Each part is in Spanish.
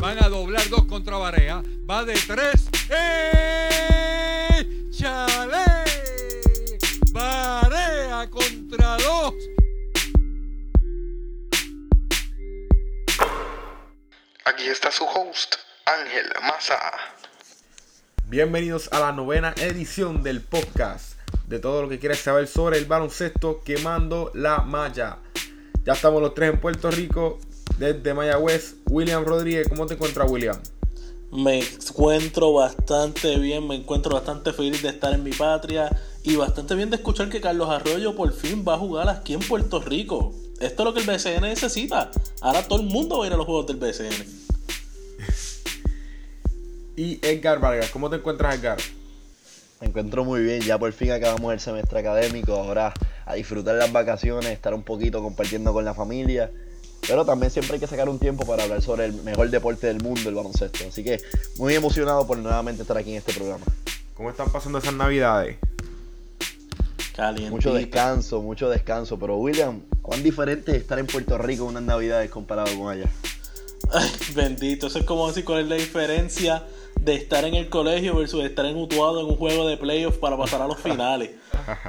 Van a doblar dos contra Barea. Va de tres. ¡Eh! ¡Chale! Barea contra dos. Aquí está su host, Ángel Maza. Bienvenidos a la novena edición del podcast de todo lo que quieres saber sobre el baloncesto quemando la malla. Ya estamos los tres en Puerto Rico desde Mayagüez. William Rodríguez, ¿cómo te encuentras William? Me encuentro bastante bien, me encuentro bastante feliz de estar en mi patria y bastante bien de escuchar que Carlos Arroyo por fin va a jugar aquí en Puerto Rico. Esto es lo que el BCN necesita. Ahora todo el mundo va a ir a los juegos del BCN. Y Edgar Vargas, ¿cómo te encuentras Edgar? Me encuentro muy bien, ya por fin acabamos el semestre académico, ahora a disfrutar las vacaciones, estar un poquito compartiendo con la familia, pero también siempre hay que sacar un tiempo para hablar sobre el mejor deporte del mundo, el baloncesto. Así que muy emocionado por nuevamente estar aquí en este programa. ¿Cómo están pasando esas navidades? Caliente. Mucho descanso, mucho descanso, pero William, ¿cuán diferente es estar en Puerto Rico unas navidades comparado con allá? Ay, bendito, eso es como decir cuál es la diferencia de estar en el colegio versus estar en Utuado en un juego de playoffs para pasar a los finales.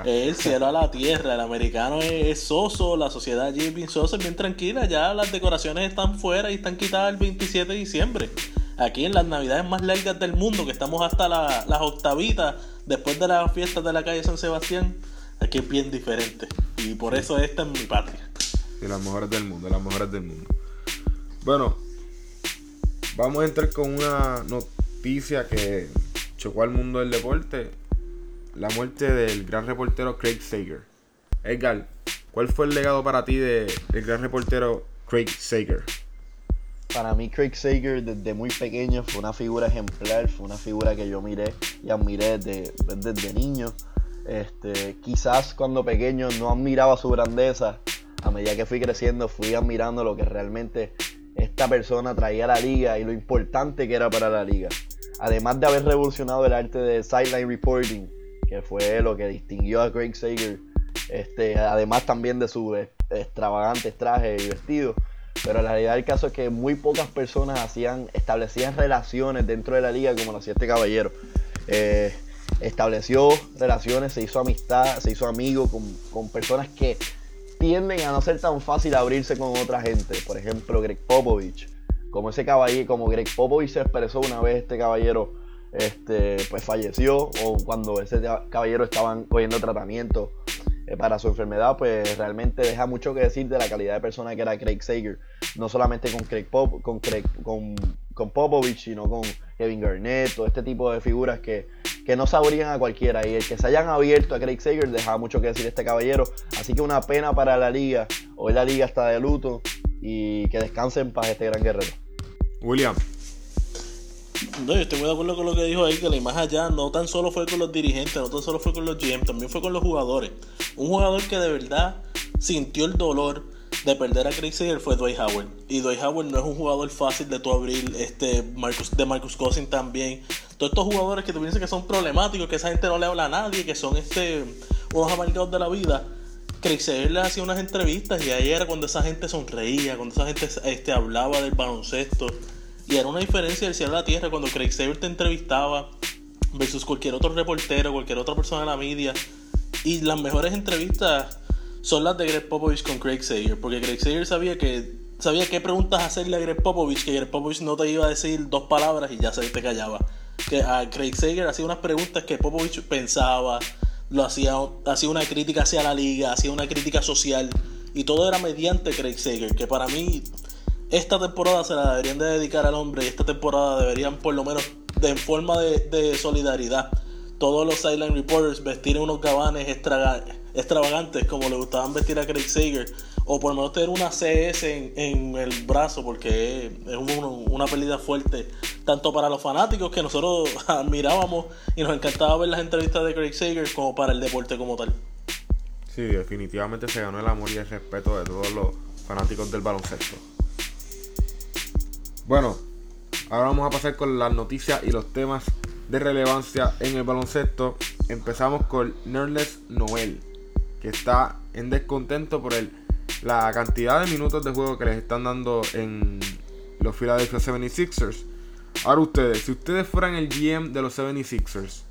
es el cielo a la tierra, el americano es, es soso, la sociedad allí es bien sosa, es bien tranquila, ya las decoraciones están fuera y están quitadas el 27 de diciembre. Aquí en las navidades más largas del mundo, que estamos hasta la- las octavitas, después de las fiestas de la calle San Sebastián, aquí es bien diferente. Y por eso esta es mi patria. De las mejores del mundo, de las mejores del mundo. Bueno, vamos a entrar con una noticia que chocó al mundo del deporte. La muerte del gran reportero Craig Sager. Edgar, ¿cuál fue el legado para ti de- del gran reportero Craig Sager? Para mí Craig Sager desde muy pequeño fue una figura ejemplar, fue una figura que yo miré y admiré desde, desde niño. Este, quizás cuando pequeño no admiraba su grandeza, a medida que fui creciendo fui admirando lo que realmente esta persona traía la liga y lo importante que era para la liga. Además de haber revolucionado el arte de sideline reporting, que fue lo que distinguió a Craig Sager, este, además también de su eh, extravagantes trajes y vestidos. Pero la realidad del caso es que muy pocas personas hacían, establecían relaciones dentro de la liga como lo hacía este caballero. Eh, estableció relaciones, se hizo amistad, se hizo amigo con, con personas que tienden a no ser tan fácil abrirse con otra gente. Por ejemplo, Greg Popovich. Como ese caballero, como Greg Popovich se expresó una vez, este caballero este, pues falleció o cuando ese caballero estaban cogiendo tratamiento eh, para su enfermedad, pues realmente deja mucho que decir de la calidad de persona que era Craig Sager. No solamente con Craig Pop, con, Craig, con, con Popovich, sino con Kevin Garnett, todo este tipo de figuras que, que no sabrían a cualquiera. Y el que se hayan abierto a Craig Sager deja mucho que decir este caballero. Así que una pena para la liga. Hoy la liga está de luto y que descanse en paz este gran guerrero. William, No, yo estoy muy de acuerdo con lo que dijo ahí, que la más allá no tan solo fue con los dirigentes, no tan solo fue con los GM, también fue con los jugadores. Un jugador que de verdad sintió el dolor de perder a Craig Sager fue Dwight Howard. Y Dwight Howard no es un jugador fácil de tu abrir, este Marcus, de Marcus Cousins también. Todos estos jugadores que tú piensas que son problemáticos, que esa gente no le habla a nadie, que son este unos amargados de la vida. Craig Sager le hacía unas entrevistas y ahí era cuando esa gente sonreía, cuando esa gente este, hablaba del baloncesto. Y era una diferencia del cielo a la tierra cuando Craig Saber te entrevistaba versus cualquier otro reportero, cualquier otra persona de la media. Y las mejores entrevistas son las de Greg Popovich con Craig Sager, porque Craig Sager sabía que sabía qué preguntas hacerle a Greg Popovich, que Greg Popovich no te iba a decir dos palabras y ya se te callaba. Que a Craig Sager hacía unas preguntas que Popovich pensaba, lo hacía, hacía una crítica hacia la liga, hacía una crítica social y todo era mediante Craig Sager, que para mí esta temporada se la deberían de dedicar al hombre y esta temporada deberían por lo menos de, en forma de, de solidaridad todos los sideline reporters vestir unos gabanes extra- extravagantes como le gustaban vestir a Craig Sager o por lo menos tener una CS en, en el brazo, porque es, un- una pérdida fuerte, tanto para los fanáticos que nosotros admirábamos y nos encantaba ver las entrevistas de Craig Sager, como para el deporte como tal. Sí, definitivamente se ganó el amor y el respeto de todos los fanáticos del baloncesto. Bueno, ahora vamos a pasar con las noticias y los temas de relevancia en el baloncesto. Empezamos con Nerles Noel, que está en descontento por el, la cantidad de minutos de juego que les están dando en los Philadelphia 76ers. Ahora ustedes, si ustedes fueran el GM de los 76ers,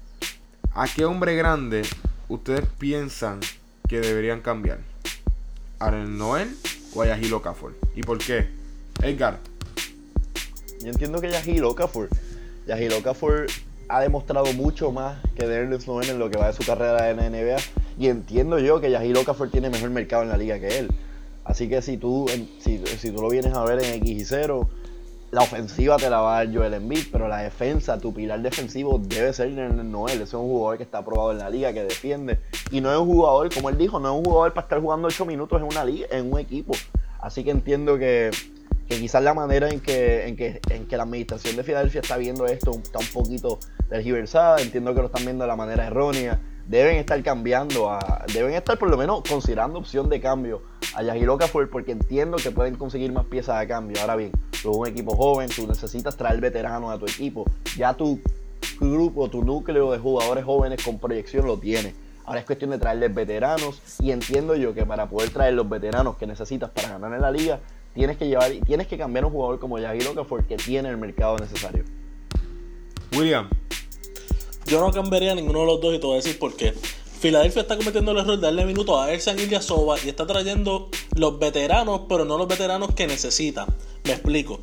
¿a qué hombre grande ustedes piensan que deberían cambiar? ¿A Nerles Noel o a Yahil Okafor? ¿Y por qué? Edgar, Yo entiendo que Yahil Okafor, Yahil Okafor ha demostrado mucho más que Nerlens Noel en lo que va de su carrera en la NBA. Y entiendo yo que Yahil Okafor tiene mejor mercado en la liga que él. Así que si tú, si tú lo vienes a ver en X y 0, la ofensiva te la va a dar Joel Embiid, pero la defensa, tu pilar defensivo debe ser Nerlens Noel. Ese es un jugador que está aprobado en la liga, que defiende. Y no es un jugador, como él dijo, no es un jugador para estar jugando 8 minutos en una liga, en un equipo. Así que entiendo que, que quizás la manera en que, en, que, en que la administración de Filadelfia está viendo esto está un poquito tergiversada. Entiendo que lo están viendo de la manera errónea. Deben estar cambiando, a, deben estar por lo menos considerando opción de cambio a Yahir Okafor porque entiendo que pueden conseguir más piezas de cambio. Ahora bien, tú eres un equipo joven, tú necesitas traer veteranos a tu equipo. Ya tu grupo, tu núcleo de jugadores jóvenes con proyección lo tienes. Ahora es cuestión de traerles veteranos y entiendo yo que para poder traer los veteranos que necesitas para ganar en la liga, tienes que llevar, tienes que cambiar un jugador como Yahir Okafor que tiene el mercado necesario. William, Yo no cambiaría a ninguno de los dos y te voy a decir por qué. Filadelfia está cometiendo el error de darle minutos a Ersan Ilyasova y está trayendo los veteranos, pero no los veteranos que necesita. Me explico.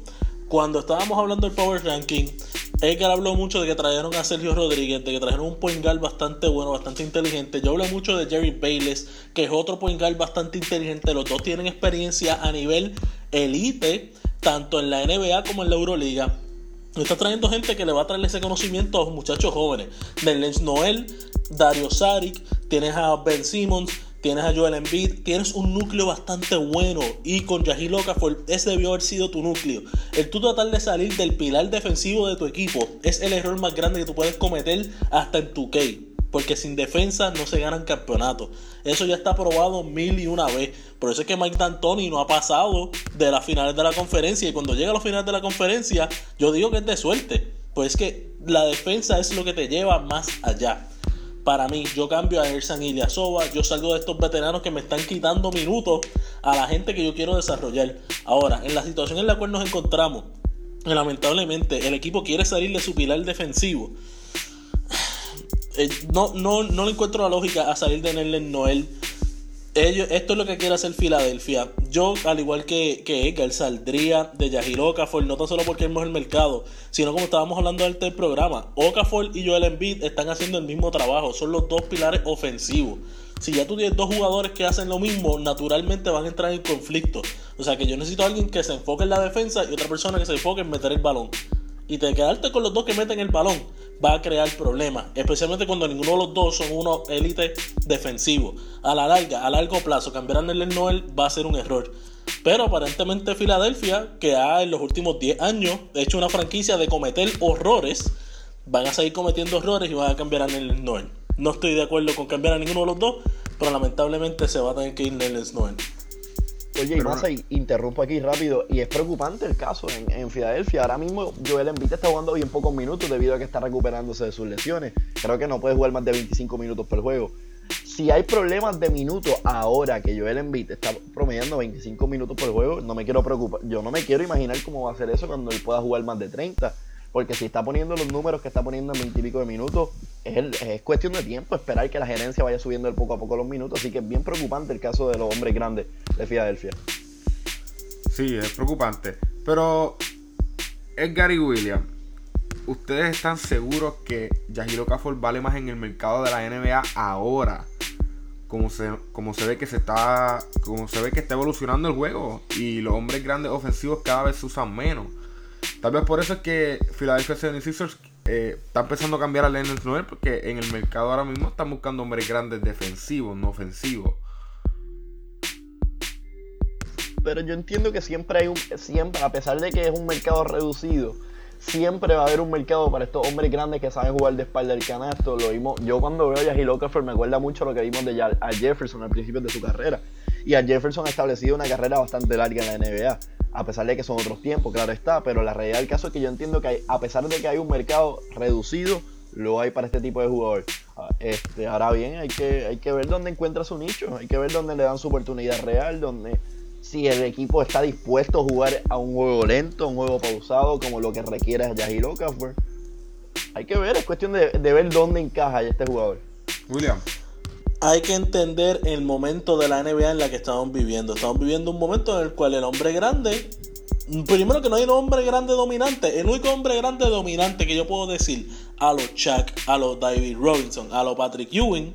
Cuando estábamos hablando del Power Ranking, Edgar habló mucho de que trajeron a Sergio Rodríguez, de que trajeron un point guard bastante bueno, bastante inteligente. Yo hablé mucho de Jerry Bayless, que es otro point guard bastante inteligente. Los dos tienen experiencia a nivel elite, tanto en la NBA como en la Euroliga. Está trayendo gente que le va a traer ese conocimiento a los muchachos jóvenes. Nerlens Noel, Dario Saric, tienes a Ben Simmons, tienes a Joel Embiid, tienes un núcleo bastante bueno y con Yahil Okafor ese debió haber sido tu núcleo. El tú tratar de salir del pilar defensivo de tu equipo es el error más grande que tú puedes cometer hasta en tu K. Porque sin defensa no se ganan campeonatos. Eso ya está probado mil y una vez. Por eso es que Mike D'Antoni no ha pasado de las finales de la conferencia. Y cuando llega a las finales de la conferencia, yo digo que es de suerte. Pues es que la defensa es lo que te lleva más allá. Para mí, yo cambio a Ersan Ilyasova. Yo salgo de estos veteranos que me están quitando minutos a la gente que yo quiero desarrollar. Ahora, en la situación en la cual nos encontramos, lamentablemente, el equipo quiere salir de su pilar defensivo. Eh, no, no, no le encuentro la lógica a salir de Nerlens Noel. Esto es lo que quiere hacer Filadelfia. Yo, al igual que, que Edgar, saldría de Yahir Okafor, no tan solo porque es el mercado, sino como estábamos hablando antes del programa. Okafor y Joel Embiid están haciendo el mismo trabajo, son los dos pilares ofensivos. Si ya tú tienes dos jugadores que hacen lo mismo, naturalmente van a entrar en conflicto. O sea que yo necesito a alguien que se enfoque en la defensa y otra persona que se enfoque en meter el balón. Y te quedarte con los dos que meten el balón va a crear problemas, especialmente cuando ninguno de los dos son unos élite defensivos. A la larga, a largo plazo, cambiar a Nerlens Noel va a ser un error. Pero aparentemente Filadelfia, que ha en los últimos 10 años hecho una franquicia de cometer horrores, van a seguir cometiendo errores y van a cambiar a Nerlens Noel. No estoy de acuerdo con cambiar a ninguno de los dos, pero lamentablemente se va a tener que ir Nerlens Noel. Oye, y Massa, interrumpo aquí rápido, y es preocupante el caso en, en Filadelfia. Ahora mismo Joel Embiid está jugando bien pocos minutos debido a que está recuperándose de sus lesiones. Creo que no puede jugar más de 25 minutos por juego. Si hay problemas de minutos ahora que Joel Embiid está promediando 25 minutos por juego, no me quiero preocupar. Yo no me quiero imaginar cómo va a ser eso cuando él pueda jugar más de 30. Porque si está poniendo los números que está poniendo en 20 y pico de minutos, es, es cuestión de tiempo esperar que la gerencia vaya subiendo poco a poco los minutos. Así que es bien preocupante el caso de los hombres grandes de Filadelfia. Sí, es preocupante. Pero, Edgar y William, ¿ustedes están seguros que Yahir Okafor vale más en el mercado de la NBA ahora? Como se, como se ve que se está. Como se ve que está evolucionando el juego. Y los hombres grandes ofensivos cada vez se usan menos. Tal vez por eso es que Philadelphia 76ers eh, está empezando a cambiar a Leonard Noel. Porque en el mercado ahora mismo están buscando hombres grandes defensivos, no ofensivos. pero yo entiendo que siempre hay un, siempre, a pesar de que es un mercado reducido, siempre va a haber un mercado para estos hombres grandes que saben jugar de espalda del canasto. Lo vimos, yo cuando veo a Yahil Okafor me acuerda mucho lo que vimos de a Jefferson al principio de su carrera. Y a Jefferson ha establecido una carrera bastante larga en la NBA. A pesar de que son otros tiempos, claro está, pero la realidad del caso es que yo entiendo que a pesar de que hay un mercado reducido, lo hay para este tipo de jugador. Ah, este, ahora bien, hay que, hay que ver dónde encuentra su nicho, hay que ver dónde le dan su oportunidad real, donde si el equipo está dispuesto a jugar a un juego lento, un juego pausado, como lo que requiere Yahir Okafor. Hay que ver, es cuestión de, de ver dónde encaja este jugador. William. Hay que entender el momento de la NBA en la que estamos viviendo. Estamos viviendo un momento en el cual el hombre grande Primero que no hay un hombre grande dominante. El único hombre grande dominante que yo puedo decir a los Chuck, a los David Robinson, a los Patrick Ewing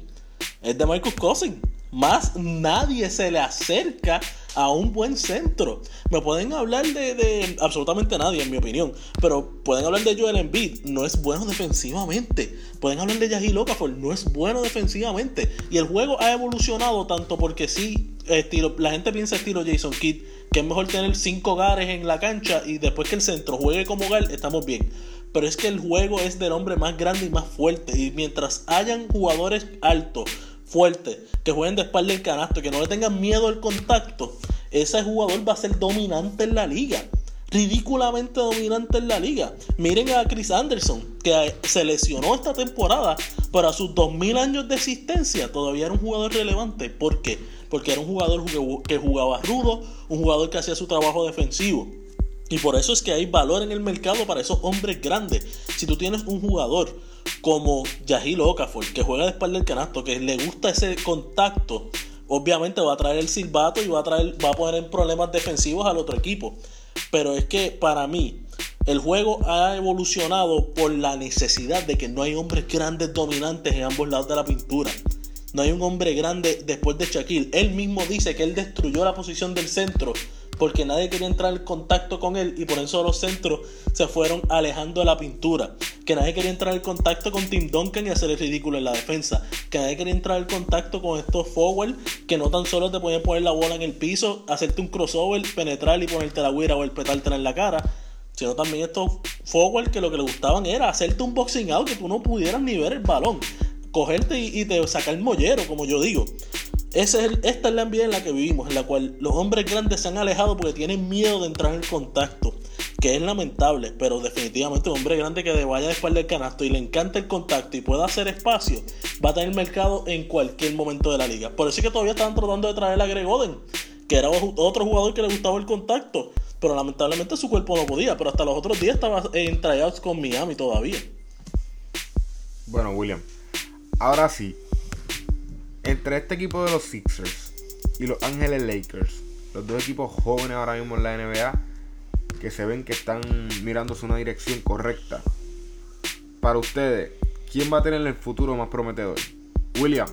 es de Marcus Cousins. Más nadie se le acerca a un buen centro. Me pueden hablar de, absolutamente nadie, en mi opinión. Pero pueden hablar de Joel Embiid, no es bueno defensivamente. Pueden hablar de Yahil Okafor, no es bueno defensivamente. Y el juego ha evolucionado tanto porque sí, estilo, la gente piensa estilo Jason Kidd, que es mejor tener cinco hogares en la cancha y después que el centro juegue como hogar, estamos bien. Pero es que el juego es del hombre más grande y más fuerte. Y mientras hayan jugadores altos, fuerte, que jueguen de espalda el canasto, que no le tengan miedo al contacto, ese jugador va a ser dominante en la liga. Ridículamente dominante en la liga. Miren a Chris Anderson, que se lesionó esta temporada, pero a sus 2000 años de existencia todavía era un jugador relevante. ¿Por qué? Porque era un jugador que jugaba rudo, un jugador que hacía su trabajo defensivo. Y por eso es que hay valor en el mercado para esos hombres grandes. Si tú tienes un jugador como Yahil Okafor, que juega de espalda del canasto, que le gusta ese contacto, obviamente va a traer el silbato y va a, traer, va a poner en problemas defensivos al otro equipo. Pero es que para mí, el juego ha evolucionado por la necesidad de que no hay hombres grandes dominantes en ambos lados de la pintura. No hay un hombre grande después de Shaquille. Él mismo dice que él destruyó la posición del centro porque nadie quería entrar en contacto con él y por eso los centros se fueron alejando de la pintura. Que nadie quería entrar en contacto con Tim Duncan y hacer el ridículo en la defensa. Que nadie quería entrar en contacto con estos forward que no tan solo te pueden poner la bola en el piso, hacerte un crossover, penetrar y ponerte la guira o el petártela en la cara. Sino también estos forward que lo que le gustaban era hacerte un boxing out que tú no pudieras ni ver el balón. Cogerte y, y te sacar el mollero, como yo digo. Es esta es la NBA en la que vivimos, en la cual los hombres grandes se han alejado porque tienen miedo de entrar en contacto, que es lamentable, pero definitivamente un hombre grande que vaya de del canasto y le encanta el contacto y pueda hacer espacio, va a tener mercado en cualquier momento de la liga. Por eso es que todavía están tratando de traer a Greg Oden, que era otro jugador que le gustaba el contacto, pero lamentablemente su cuerpo no podía, pero hasta los otros días estaba en tryouts con Miami todavía. Bueno, William, ahora sí, entre este equipo de los Sixers y los Ángeles Lakers, los dos equipos jóvenes ahora mismo en la NBA, que se ven que están mirándose una dirección correcta. Para ustedes, ¿quién va a tener el futuro más prometedor? William.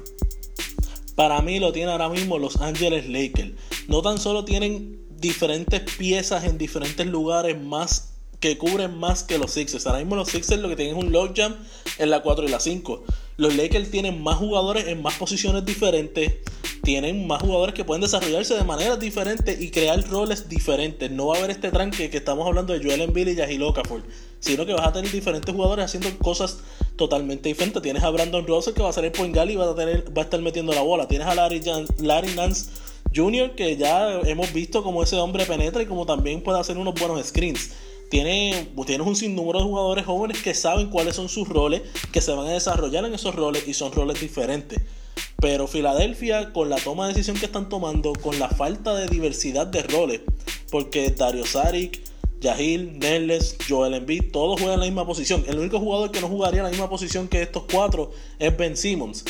Para mí lo tiene ahora mismo los Ángeles Lakers. No tan solo tienen diferentes piezas en diferentes lugares más que cubren más que los Sixers. Ahora mismo los Sixers lo que tienen es un logjam en la 4 y la 5. Los Lakers tienen más jugadores en más posiciones diferentes. Tienen más jugadores que pueden desarrollarse de maneras diferentes y crear roles diferentes. No va a haber este tranque que estamos hablando de Joel Embiid y Yahil Okafor. Sino que vas a tener diferentes jugadores haciendo cosas totalmente diferentes. Tienes a Brandon Russell que va a ser el point y va a, tener, va a estar metiendo la bola. Tienes a Larry, Larry Nance Jr. que ya hemos visto como ese hombre penetra y como también puede hacer unos buenos screens tiene, tienes un sinnúmero de jugadores jóvenes que saben cuáles son sus roles, que se van a desarrollar en esos roles y son roles diferentes. Pero Filadelfia, con la toma de decisión que están tomando, con la falta de diversidad de roles, porque Dario Saric, Yahil, Neles, Joel Embiid, todos juegan la misma posición. El único jugador que no jugaría la misma posición que estos cuatro es Ben Simmons.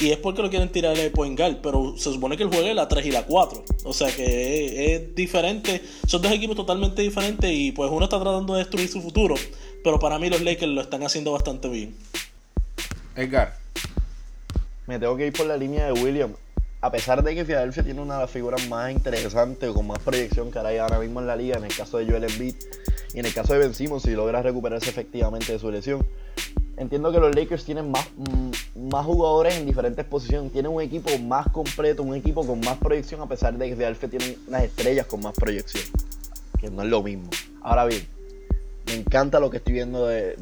Y es porque lo quieren tirar de point guard, pero se supone que el juego es la 3 y la 4. O sea que es, diferente. Son dos equipos totalmente diferentes y pues uno está tratando de destruir su futuro. Pero para mí los Lakers lo están haciendo bastante bien. Edgar. Me tengo que ir por la línea de William. A pesar de que Philadelphia tiene una de las figuras más interesantes o con más proyección que hay ahora mismo en la liga, en el caso de Joel Embiid y en el caso de Ben Simmons, si logra recuperarse efectivamente de su lesión, entiendo que los Lakers tienen más, mm, más jugadores en diferentes posiciones. Tienen un equipo más completo, un equipo con más proyección, a pesar de que Philadelphia tienen unas estrellas con más proyección. Que no es lo mismo. Ahora bien, me encanta lo que estoy viendo de,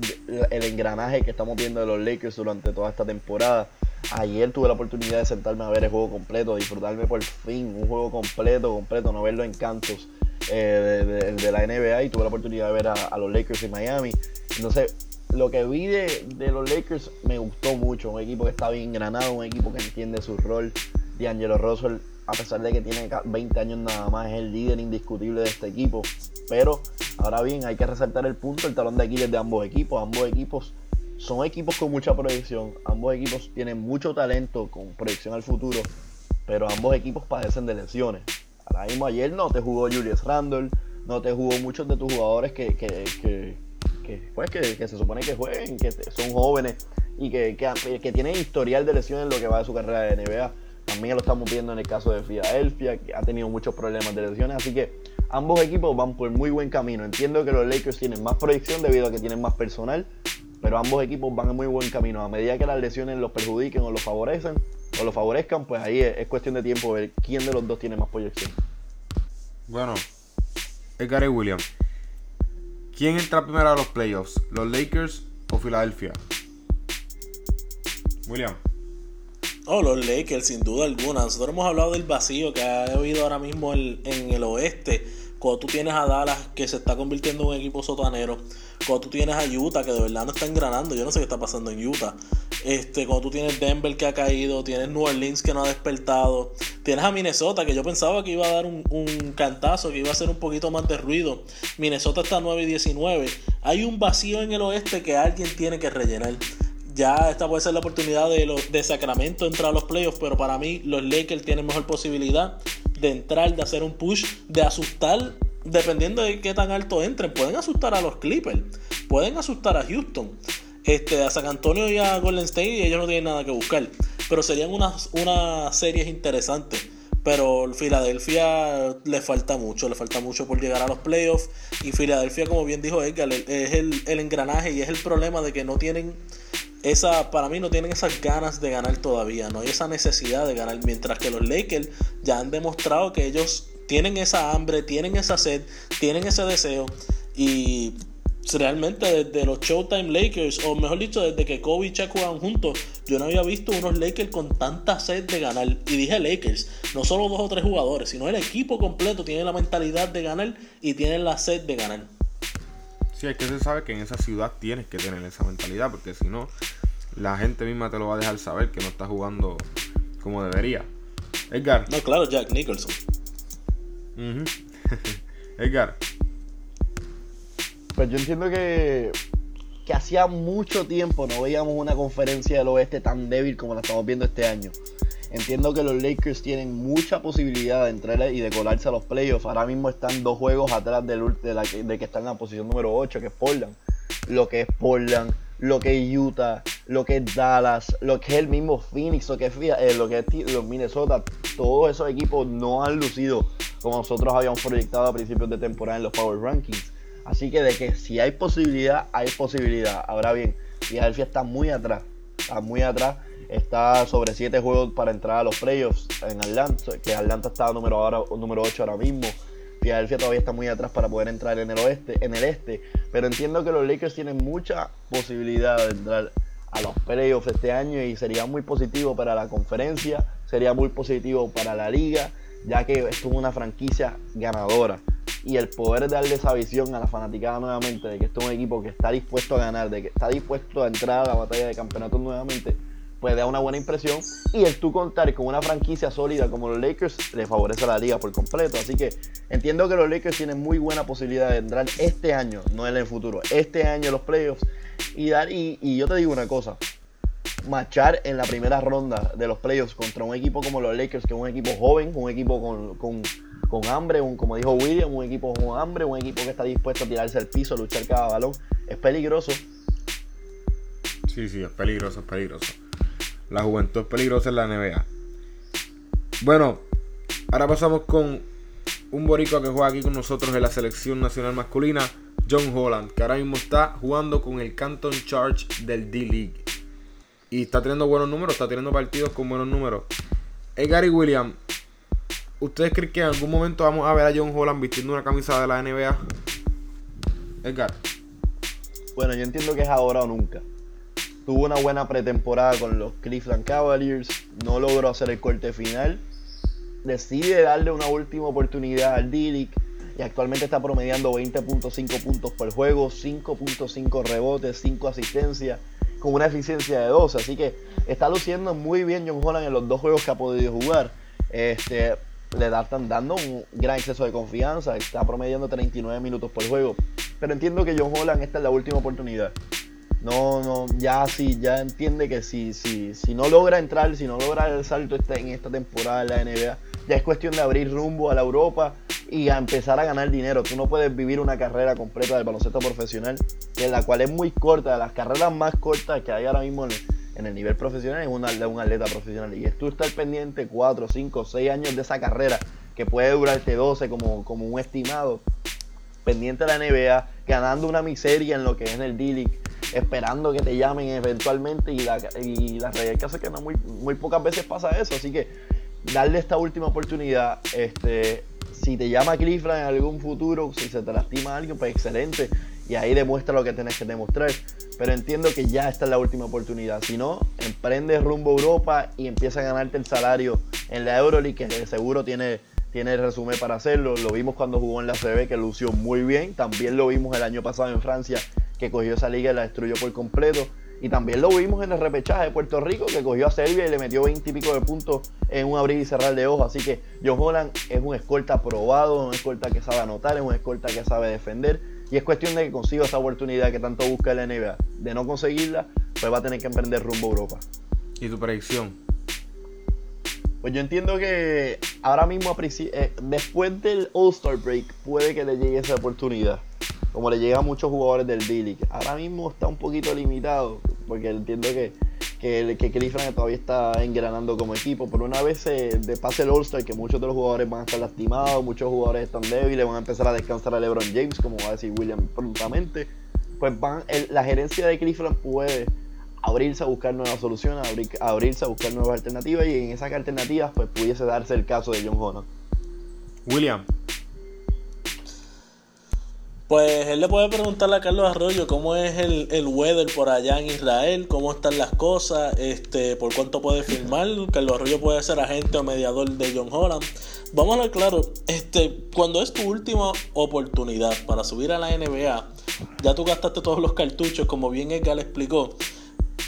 el engranaje que estamos viendo de los Lakers durante toda esta temporada. Ayer tuve la oportunidad de sentarme a ver el juego completo, disfrutarme por fin un juego completo, completo, no ver los encantos eh, de la NBA y tuve la oportunidad de ver a, a los Lakers en Miami. Entonces, lo que vi de, de los Lakers me gustó mucho. Un equipo que está bien granado, un equipo que entiende su rol. D'Angelo Russell, a pesar de que tiene ca- 20 años nada más, es el líder indiscutible de este equipo. Pero, ahora bien, hay que resaltar el punto, el talón de Aquiles de ambos equipos. Ambos equipos son equipos con mucha proyección. Ambos equipos tienen mucho talento con proyección al futuro. Pero ambos equipos padecen de lesiones. Ahora mismo ayer no te jugó Julius Randle, no te jugó muchos de tus jugadores que, que, que, que, pues, que, que se supone que jueguen, que son jóvenes y que, que, que tienen historial de lesiones en lo que va de su carrera de NBA. También lo estamos viendo en el caso de Philadelphia, que ha tenido muchos problemas de lesiones. Así que ambos equipos van por muy buen camino. Entiendo que los Lakers tienen más proyección debido a que tienen más personal, pero ambos equipos van en muy buen camino. A medida que las lesiones los perjudiquen o los favorecen o los favorezcan, pues ahí es, es cuestión de tiempo ver quién de los dos tiene más proyección. Bueno, Edgar y William. ¿Quién entra primero a los playoffs? ¿Los Lakers o Filadelfia? William. Oh, los Lakers, sin duda alguna. Nosotros hemos hablado del vacío que ha habido ahora mismo en, en el oeste. Cuando tú tienes a Dallas, que se está convirtiendo en un equipo sotanero. Cuando tú tienes a Utah, que de verdad no está engranando. Yo no sé qué está pasando en Utah. Este, cuando tú tienes Denver, que ha caído. Tienes New Orleans, que no ha despertado. Tienes a Minnesota, que yo pensaba que iba a dar un, un cantazo, que iba a hacer un poquito más de ruido. Minnesota está 9 y 19. Hay un vacío en el oeste que alguien tiene que rellenar ya esta puede ser la oportunidad de, los de Sacramento entrar a los playoffs, pero para mí los Lakers tienen mejor posibilidad de entrar, de hacer un push, de asustar, dependiendo de qué tan alto entren. Pueden asustar a los Clippers, pueden asustar a Houston, este, a San Antonio y a Golden State, y ellos no tienen nada que buscar. Pero serían unas, unas series interesantes. Pero Filadelfia le falta mucho, le falta mucho por llegar a los playoffs. Y Filadelfia, como bien dijo Edgar, es el, el engranaje y es el problema de que no tienen esa, para mí no tienen esas ganas de ganar todavía, no hay esa necesidad de ganar, mientras que los Lakers ya han demostrado que ellos tienen esa hambre, tienen esa sed, tienen ese deseo y realmente desde los Showtime Lakers, o mejor dicho, desde que Kobe y Shaq jugaban juntos, yo no había visto unos Lakers con tanta sed de ganar. Y dije Lakers, no solo dos o tres jugadores, sino el equipo completo tiene la mentalidad de ganar y tienen la sed de ganar. Sí, es que se sabe que en esa ciudad tienes que tener esa mentalidad, porque si no, la gente misma te lo va a dejar saber que no está jugando como debería. Edgar. No, claro, Jack Nicholson. Edgar. Pues yo entiendo que, que hacía mucho tiempo no veíamos una conferencia del oeste tan débil como la estamos viendo este año. Entiendo que los Lakers tienen mucha posibilidad de entrar y de colarse a los playoffs. Ahora mismo están dos juegos atrás del, de, la de que están en la posición número 8, que es Portland. Lo que es Portland, lo que es Utah, lo que es Dallas, lo que es el mismo Phoenix, lo que es, eh, lo que es los Minnesota. Todos esos equipos no han lucido como nosotros habíamos proyectado a principios de temporada en los Power Rankings. Así que de que si hay posibilidad, hay posibilidad. Ahora bien, Philadelphia está muy atrás. Está muy atrás. Está sobre 7 juegos para entrar a los playoffs en Atlanta. Que Atlanta está número, ahora, número 8 ahora mismo. Philadelphia todavía está muy atrás para poder entrar en el oeste, en el este. Pero entiendo que los Lakers tienen mucha posibilidad de entrar a los playoffs este año y sería muy positivo para la conferencia, sería muy positivo para la liga, ya que es una franquicia ganadora. Y el poder darle esa visión a la fanaticada nuevamente de que esto es un equipo que está dispuesto a ganar, de que está dispuesto a entrar a la batalla de campeonatos nuevamente, pues da una buena impresión. Y el tú contar con una franquicia sólida como los Lakers le favorece a la liga por completo. Así que entiendo que los Lakers tienen muy buena posibilidad de entrar este año, no en el futuro, este año los playoffs. Y, dar, y, yo te digo una cosa, machar en la primera ronda de los playoffs contra un equipo como los Lakers, que es un equipo joven, un equipo con, con hambre, un, como dijo William, un equipo con hambre, un equipo que está dispuesto a tirarse al piso, a luchar cada balón, es peligroso. Sí, sí, es peligroso, es peligroso. La juventud es peligrosa en la NBA. Bueno, ahora pasamos con un boricua que juega aquí con nosotros en la selección nacional masculina, John Holland, que ahora mismo está jugando con el Canton Charge del D-League. Y está teniendo buenos números, está teniendo partidos con buenos números. Edgar y William, ¿ustedes creen que en algún momento vamos a ver a John Holland vistiendo una camisa de la NBA? Edgar. Bueno, yo entiendo que es ahora o nunca. Tuvo una buena pretemporada con los Cleveland Cavaliers, no logró hacer el corte final. Decide darle una última oportunidad al D-League y actualmente está promediando 20.5 puntos por juego, 5.5 rebotes, 5 asistencias, con una eficiencia de 12. Así que está luciendo muy bien John Holland en los dos juegos que ha podido jugar. Este, le están dando un gran exceso de confianza, está promediando 39 minutos por juego. Pero entiendo que John Holland esta es la última oportunidad. No, no, ya sí, ya entiende que si, si, si no logra entrar, si no logra el salto este, en esta temporada de la NBA, ya es cuestión de abrir rumbo a la Europa y a empezar a ganar dinero. Tú no puedes vivir una carrera completa del baloncesto profesional, en la cual es muy corta, de las carreras más cortas que hay ahora mismo en el, nivel profesional es una un atleta profesional. Y es tú estar pendiente 4, 5, 6 años de esa carrera, que puede durarte 12 como, como un estimado, pendiente de la NBA, ganando una miseria en lo que es en el D-League esperando que te llamen eventualmente y la, y la realidad es que no muy, muy pocas veces pasa eso, así que darle esta última oportunidad, este, si te llama Cleveland en algún futuro, si se te lastima alguien, pues excelente, y ahí demuestra lo que tienes que demostrar, pero entiendo que ya esta es la última oportunidad, si no, emprende rumbo a Europa y empieza a ganarte el salario en la Euroleague, que seguro tiene tiene el resumen para hacerlo. Lo vimos cuando jugó en la CB, que lució muy bien. También lo vimos el año pasado en Francia, que cogió esa liga y la destruyó por completo. Y también lo vimos en el repechaje de Puerto Rico, que cogió a Serbia y le metió 20 y pico de puntos en un abrir y cerrar de ojos. Así que John Holland es un escolta probado, un escolta que sabe anotar, es un escolta que sabe defender. Y es cuestión de que consiga esa oportunidad que tanto busca la NBA. De no conseguirla, pues va a tener que emprender rumbo a Europa. ¿Y tu predicción? Pues yo entiendo que ahora mismo, eh, después del All-Star Break, puede que le llegue esa oportunidad como le llega a muchos jugadores del D-League. Ahora mismo está un poquito limitado, porque entiendo que, que, que Cleveland todavía está engranando como equipo, pero una vez se de pase el All-Star, que muchos de los jugadores van a estar lastimados, muchos jugadores están débiles, van a empezar a descansar a LeBron James, como va a decir William prontamente, pues van, la gerencia de Cleveland puede abrirse a buscar nuevas soluciones, abrirse a buscar nuevas alternativas y en esas alternativas pues pudiese darse el caso de John Holland. William, pues él le puede preguntarle a Carlos Arroyo cómo es el, el weather por allá en Israel, cómo están las cosas, este, por cuánto puede firmar. Carlos Arroyo puede ser agente o mediador de John Holland. Vamos a ver claro, este, cuando es tu última oportunidad para subir a la NBA, ya tú gastaste todos los cartuchos, como bien Edgar explicó.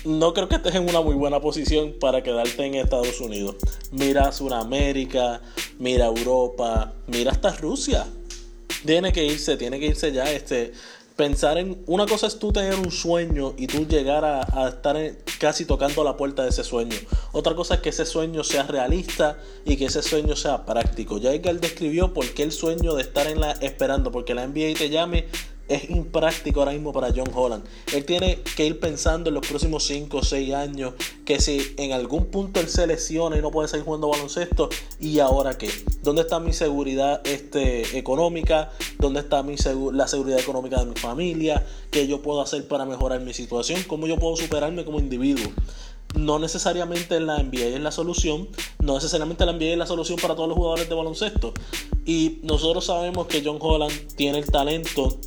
No creo que estés en una muy buena posición para quedarte en Estados Unidos. Mira Sudamérica, mira Europa, mira hasta Rusia tiene que irse, tiene que irse ya. Este, pensar en. Una cosa es tú tener un sueño y tú llegar a, estar casi tocando la puerta de ese sueño. Otra cosa es que ese sueño sea realista y que ese sueño sea práctico. Ya Edgar describió por qué el sueño de estar en la esperando porque la NBA te llame es impráctico ahora mismo para John Holland. Él tiene que ir pensando en los próximos 5 o 6 años que si en algún punto él se lesiona y no puede seguir jugando baloncesto, ¿y ahora qué? ¿Dónde está mi seguridad este, económica? ¿Dónde está mi la seguridad económica de mi familia? ¿Qué yo puedo hacer para mejorar mi situación? ¿Cómo yo puedo superarme como individuo? no necesariamente la NBA es la solución, no necesariamente la NBA es la solución para todos los jugadores de baloncesto. Y nosotros sabemos que John Holland tiene el talento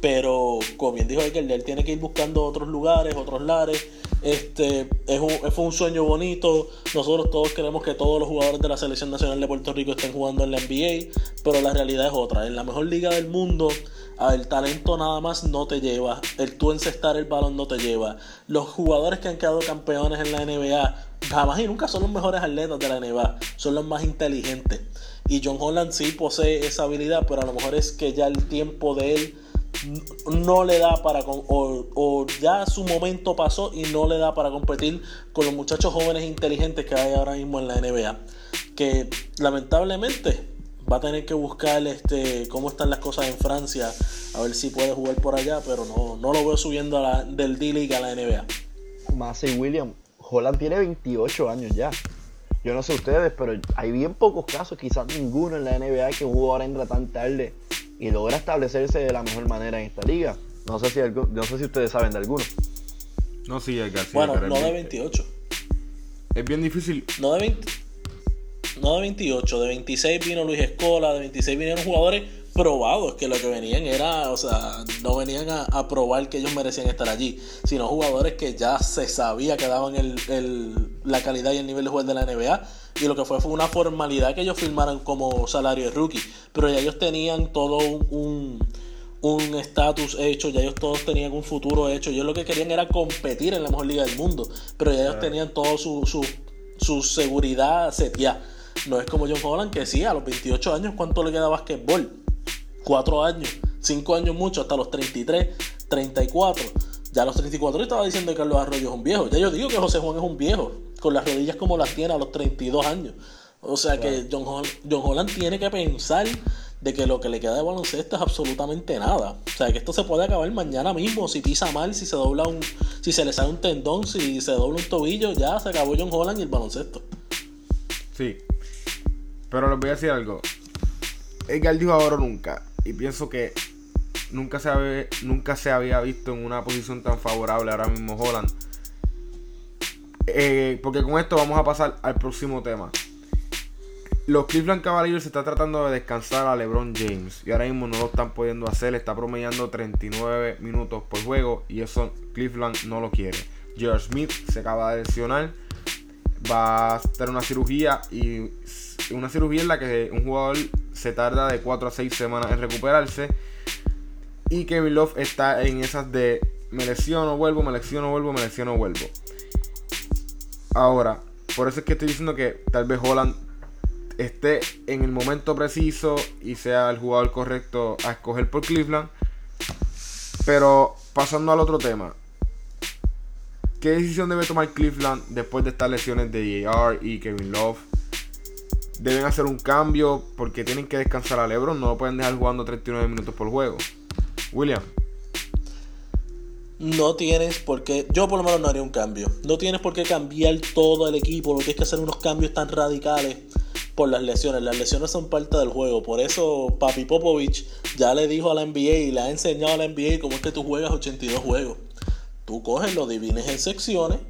pero, como bien dijo Michael, él tiene que ir buscando otros lugares, otros lares. Este, es un, fue un sueño bonito. Nosotros todos queremos que todos los jugadores de la Selección Nacional de Puerto Rico estén jugando en la NBA, pero la realidad es otra. En la mejor liga del mundo, el talento nada más no te lleva. El tú encestar el balón no te lleva. Los jugadores que han quedado campeones en la NBA jamás y nunca son los mejores atletas de la NBA, son los más inteligentes. Y John Holland sí posee esa habilidad, pero a lo mejor es que ya el tiempo de él no le da para o, ya su momento pasó y no le da para competir con los muchachos jóvenes inteligentes que hay ahora mismo en la NBA que lamentablemente va a tener que buscar este cómo están las cosas en Francia a ver si puede jugar por allá pero no, no lo veo subiendo del D-League a la NBA Massey William Holland tiene 28 años ya. Yo no sé ustedes, pero hay bien pocos casos, quizás ninguno en la NBA, que un jugador entra tan tarde y logra establecerse de la mejor manera en esta liga. No sé si, no sé si ustedes saben de alguno. No, sí, el García. Bueno, no de 28. Es bien difícil. No de 20. No de 28, de 26 vino Luis Escola, de 26 vinieron jugadores probados, que lo que venían era, o sea, no venían a, probar que ellos merecían estar allí, sino jugadores que ya se sabía que daban el, la calidad y el nivel de juego de la NBA. Y lo que fue fue una formalidad que ellos firmaran como salario de rookie. Pero ya ellos tenían todo un un estatus hecho, ya ellos todos tenían un futuro hecho. Ellos lo que querían era competir en la mejor liga del mundo, pero ya ellos tenían todo su, su, su seguridad seteada. No es como John Holland que sí, a los 28 años, ¿cuánto le queda a basquetbol? 4 años, 5 años mucho, hasta los 33, 34. Ya a los 34 estaba diciendo que Carlos Arroyo es un viejo. Ya yo digo que José Juan es un viejo, con las rodillas como las tiene a los 32 años. O sea que John John Holland tiene que pensar de que lo que le queda de baloncesto es absolutamente nada. O sea, que esto se puede acabar mañana mismo si pisa mal, si se dobla un si se le sale un tendón, si se dobla un tobillo, ya se acabó John Holland y el baloncesto. Sí. Pero les voy a decir algo. Edgar dijo ahora nunca y pienso que nunca se había, nunca se había visto en una posición tan favorable ahora mismo Holland. Eh, porque con esto vamos a pasar al próximo tema los Cleveland Cavaliers se está tratando de descansar a LeBron James y ahora mismo no lo están pudiendo hacer. Está promediando 39 minutos por juego y eso Cleveland no lo quiere. George Smith se acaba de lesionar, va a tener una cirugía y una cirugía en la que un jugador se tarda de 4 a 6 semanas en recuperarse. Y Kevin Love está en esas de me lesiono, vuelvo, me lesiono, vuelvo, me lesiono, vuelvo. Ahora, por eso es que estoy diciendo que tal vez Holland esté en el momento preciso y sea el jugador correcto a escoger por Cleveland. Pero pasando al otro tema. ¿Qué decisión debe tomar Cleveland después de estas lesiones de JR y Kevin Love? Deben hacer un cambio porque tienen que descansar a LeBron. No lo pueden dejar jugando 39 minutos por juego. William. No tienes por qué, yo por lo menos no haría un cambio. No tienes por qué cambiar todo el equipo. No tienes que hacer unos cambios tan radicales por las lesiones. Las lesiones son parte del juego. Por eso Papi Popovich ya le dijo a la NBA y le ha enseñado a la NBA cómo es que tú juegas 82 juegos. Tú coges, lo divines en secciones,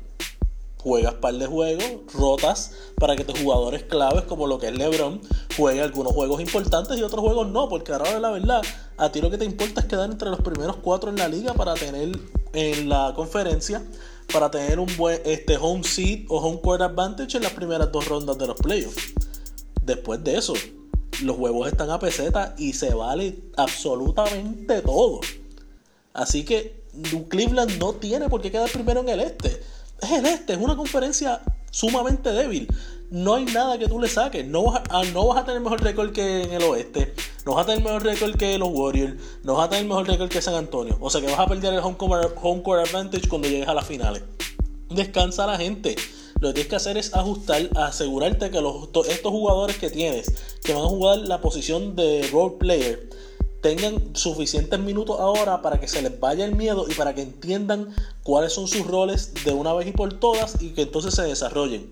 juegas par de juegos, rotas para que tus jugadores claves como lo que es LeBron jueguen algunos juegos importantes y otros juegos no, porque ahora la verdad, a ti lo que te importa es quedar entre los primeros cuatro en la liga para tener en la conferencia para tener un buen este home seat o home court advantage en las primeras dos rondas de los playoffs. Después de eso, los huevos están a peseta y se vale absolutamente todo. Así que Cleveland no tiene por qué quedar primero en el este. Es el este, es una conferencia sumamente débil. No hay nada que tú le saques. No vas a, no vas a tener mejor récord que en el oeste. No vas a tener mejor récord que los Warriors. No vas a tener mejor récord que San Antonio. O sea que vas a perder el home court advantage cuando llegues a las finales. Descansa la gente. Lo que tienes que hacer es ajustar, asegurarte que estos jugadores que tienes, que van a jugar la posición de role player, tengan suficientes minutos ahora para que se les vaya el miedo y para que entiendan cuáles son sus roles de una vez y por todas y que entonces se desarrollen.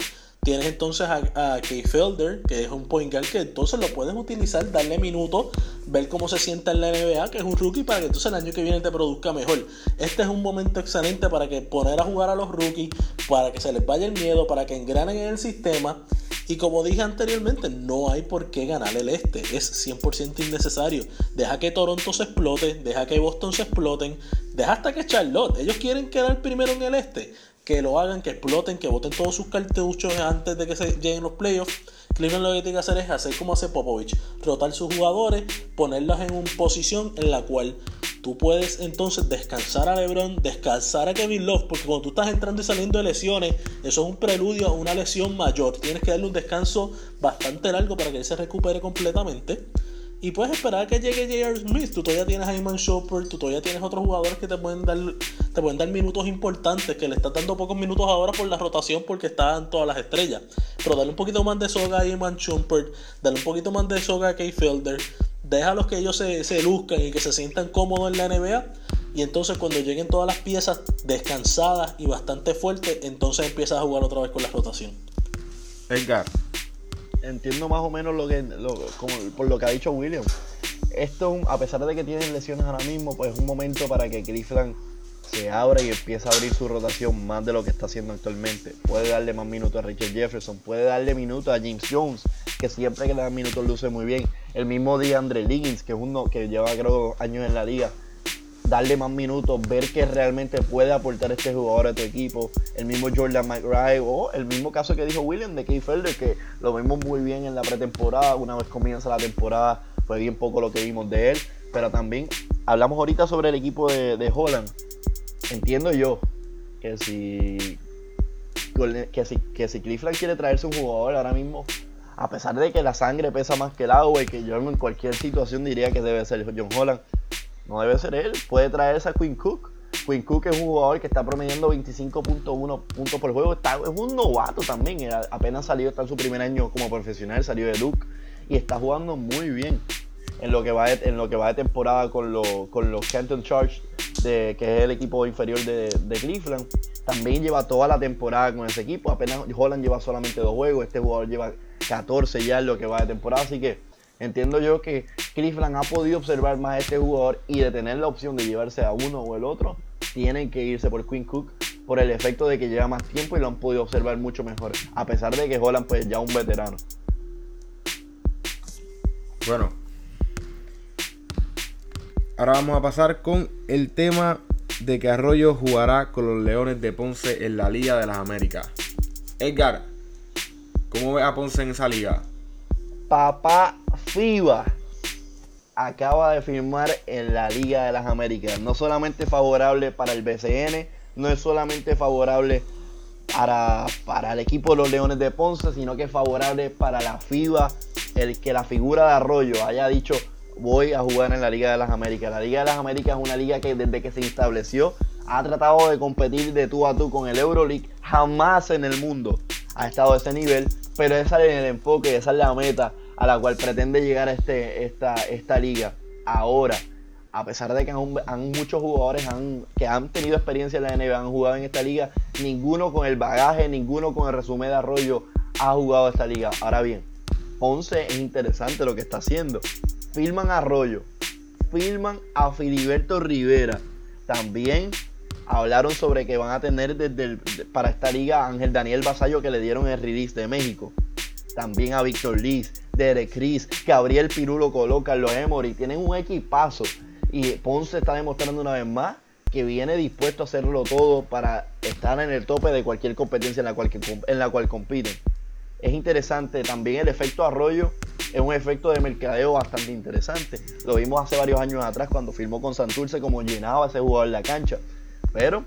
Tienes entonces a, a Kay que es un point guard que entonces lo puedes utilizar, darle minutos, ver cómo se sienta en la NBA, que es un rookie, para que entonces el año que viene te produzca mejor. Este es un momento excelente para que poner a jugar a los rookies, para que se les vaya el miedo, para que engranen en el sistema. Y como dije anteriormente, no hay por qué ganar el este. Es 100% innecesario. Deja que Toronto se explote, deja que Boston se exploten, deja hasta que Charlotte. Ellos quieren quedar primero en el este que lo hagan, que exploten, que voten todos sus cartuchos antes de que se lleguen los playoffs. Cleveland lo que tiene que hacer es hacer como hace Popovich, rotar sus jugadores, ponerlos en una posición en la cual tú puedes entonces descansar a LeBron, descansar a Kevin Love, porque cuando tú estás entrando y saliendo de lesiones, eso es un preludio a una lesión mayor. Tienes que darle un descanso bastante largo para que él se recupere completamente. Y puedes esperar que llegue J.R. Smith. Tú todavía tienes a Iman Shopper, tú todavía tienes otros jugadores que te pueden dar te pueden dar minutos importantes, que le estás dando pocos minutos ahora por la rotación porque están todas las estrellas. Pero dale un poquito más de soga a Iman Shumpert, dale un poquito más de soga a Kay Felder, déjalos que ellos se, se luzcan y que se sientan cómodos en la NBA. Y entonces cuando lleguen todas las piezas descansadas y bastante fuertes, entonces empiezas a jugar otra vez con la rotación. Edgar. Entiendo más o menos lo que lo- como- por lo que ha dicho William. Esto, a pesar de que tienen lesiones ahora mismo, pues es un momento para que Cleveland se abra y empiece a abrir su rotación más de lo que está haciendo actualmente. Puede darle más minutos a Richard Jefferson, puede darle minutos a James Jones, que siempre que le dan minutos luce muy bien. El mismo día Andre Liggins, que es uno que lleva creo años en la liga, darle más minutos, ver que realmente puede aportar este jugador a tu equipo. El mismo Jordan McRae o el mismo caso que dijo William de Keith Felder, que lo vimos muy bien en la pretemporada. Una vez comienza la temporada, fue bien poco lo que vimos de él. Pero también hablamos ahorita sobre el equipo de, Holland. Entiendo yo que si, que si, que si Cleveland quiere traerse un jugador ahora mismo, a pesar de que la sangre pesa más que el agua y que yo en cualquier situación diría que debe ser John Holland, no debe ser él. Puede traerse a Quinn Cook. Quinn Cook es un jugador que está promediando 25.1 puntos por juego. Está, es un novato también. Era- apenas salió, está en su primer año como profesional, salió de Duke. Y está jugando muy bien en lo que va de, en lo que va de temporada con, los con los Canton Charge, que es el equipo inferior de, de Cleveland. También lleva toda la temporada con ese equipo. Apenas Holland lleva solamente dos juegos. Este jugador lleva 14 ya en lo que va de temporada. Así que entiendo yo que Cleveland ha podido observar más a este jugador y de tener la opción de llevarse a uno o el otro, tienen que irse por Quinn Cook por el efecto de que lleva más tiempo y lo han podido observar mucho mejor. A pesar de que Holland pues ya un veterano. Bueno. Ahora vamos a pasar con el tema de que Arroyo jugará con los Leones de Ponce en la Liga de las Américas. Edgar, ¿cómo ves a Ponce en esa liga? Papá FIBA acaba de firmar en la Liga de las Américas. No solamente favorable para el BCN, no es solamente favorable para, para el equipo de los Leones de Ponce, sino que es favorable para la FIBA, el que la figura de Arroyo haya dicho voy a jugar en la Liga de las Américas. La Liga de las Américas es una liga que desde que se estableció ha tratado de competir de tú a tú con el Euroleague. Jamás en el mundo ha estado a ese nivel, pero esa es el enfoque, esa es la meta a la cual pretende llegar este, esta, esta liga. Ahora, a pesar de que han, muchos jugadores han- que han tenido experiencia en la NBA, han jugado en esta liga, ninguno con el bagaje, ninguno con el resumen de Arroyo ha jugado esta liga. Ahora bien, Ponce es interesante lo que está haciendo. Filman Arroyo, filman a Filiberto Rivera. También hablaron sobre que van a tener para esta liga a Ángel Daniel Basayo que le dieron el release de México. También a Víctor Liz, Derek Cris, Gabriel Pirulo Coló, Carlos Emory. Tienen un equipazo. Y Ponce está demostrando una vez más que viene dispuesto a hacerlo todo para estar en el tope de cualquier competencia en la cual, en la cual compiten. Es interesante también el efecto arroyo. Es un efecto de mercadeo bastante interesante. Lo vimos hace varios años atrás cuando firmó con Santurce como llenaba ese jugador la cancha. Pero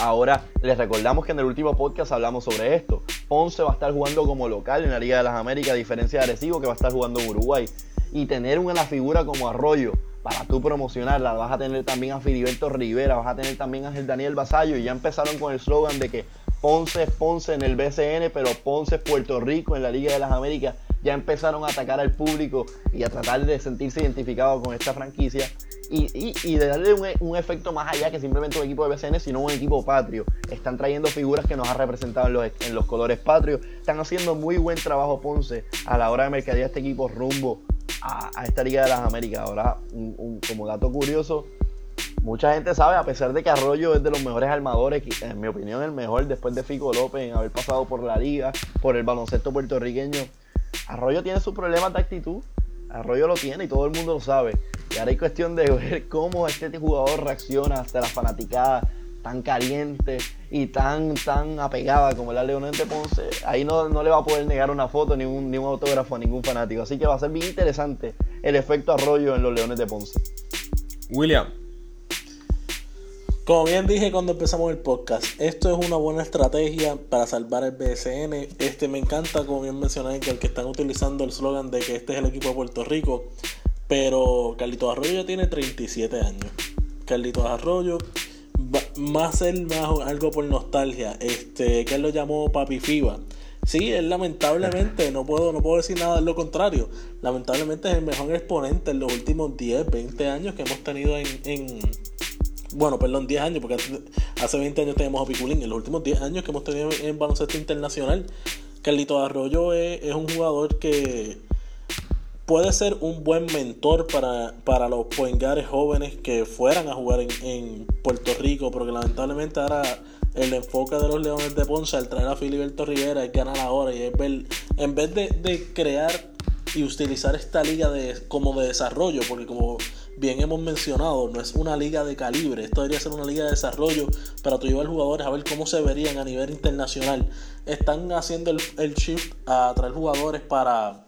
Ahora les recordamos que en el último podcast hablamos sobre esto. Ponce va a estar jugando como local en la Liga de las Américas, a diferencia de Arecibo que va a estar jugando en Uruguay. Y tener una figura como Arroyo para tú promocionarla, vas a tener también a Filiberto Rivera, vas a tener también a Daniel Basayo y ya empezaron con el slogan de que Ponce es Ponce en el BCN, pero Ponce es Puerto Rico en la Liga de las Américas. Ya empezaron a atacar al público y a tratar de sentirse identificados con esta franquicia y, y- y de darle un, un efecto más allá que simplemente un equipo de BCN, sino un equipo patrio. Están trayendo figuras que nos han representado en los, en los colores patrios. Están haciendo muy buen trabajo Ponce a la hora de mercadear este equipo rumbo a, a esta Liga de las Américas. Ahora, un- como dato curioso, mucha gente sabe, a pesar de que Arroyo es de los mejores armadores, en mi opinión el mejor después de Fico López en haber pasado por la liga, por el baloncesto puertorriqueño, Arroyo tiene sus problemas de actitud. Arroyo lo tiene y todo el mundo lo sabe. Y ahora hay cuestión de ver cómo este jugador reacciona hasta la fanaticada tan caliente y tan tan apegada como la Leones de Ponce. Ahí no, no le va a poder negar una foto ni un, ni un autógrafo a ningún fanático. Así que va a ser bien interesante el efecto Arroyo en los Leones de Ponce. William, Como bien dije cuando empezamos el podcast, esto es una buena estrategia para salvar el BSN. Este me encanta, como bien mencioné, que el que están utilizando el slogan de que este es el equipo de Puerto Rico. Pero Carlitos Arroyo ya tiene 37 años. Carlitos Arroyo, va- más él, más algo por nostalgia. Este, que él lo llamó Papi Fiba. Sí, él lamentablemente, no puedo, no puedo decir nada de lo contrario. Lamentablemente es el mejor exponente en los últimos 10, 20 años que hemos tenido en, en bueno, perdón, 10 años, porque hace- hace 20 años tenemos a Piculín. En los últimos 10 años que hemos tenido en baloncesto internacional, Carlito Arroyo es, es un jugador que puede ser un buen mentor para, para los poengares jóvenes que fueran a jugar en, en, Puerto Rico, porque lamentablemente ahora el enfoque de los Leones de Ponce al traer a Filiberto Rivera es ganar ahora y es ver, en vez de, de crear y utilizar esta liga de, como de desarrollo, porque como bien hemos mencionado, no es una liga de calibre, esto debería ser una liga de desarrollo para tu llevar jugadores a ver cómo se verían a nivel internacional. Están haciendo el, el shift a traer jugadores para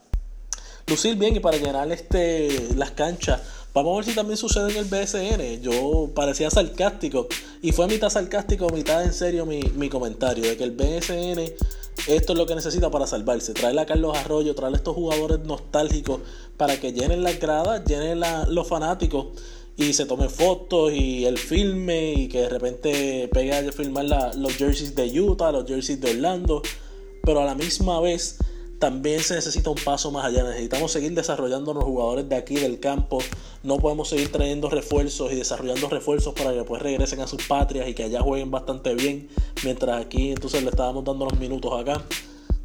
lucir bien y para llenar este, las canchas. Vamos a ver si también sucede en el BSN. Yo parecía sarcástico y fue mitad sarcástico, mitad en serio mi, mi comentario de que el BSN esto es lo que necesita para salvarse. Traerle a Carlos Arroyo, traerle a estos jugadores nostálgicos para que llenen las gradas, llenen la, los fanáticos y se tomen fotos y el filme y que de repente pegue a filmar los jerseys de Utah, los jerseys de Orlando. Pero a la misma vez también se necesita un paso más allá. Necesitamos seguir desarrollando los jugadores de aquí del campo. No podemos seguir trayendo refuerzos y desarrollando refuerzos para que después regresen a sus patrias y que allá jueguen bastante bien. Mientras aquí entonces le estábamos dando los minutos acá.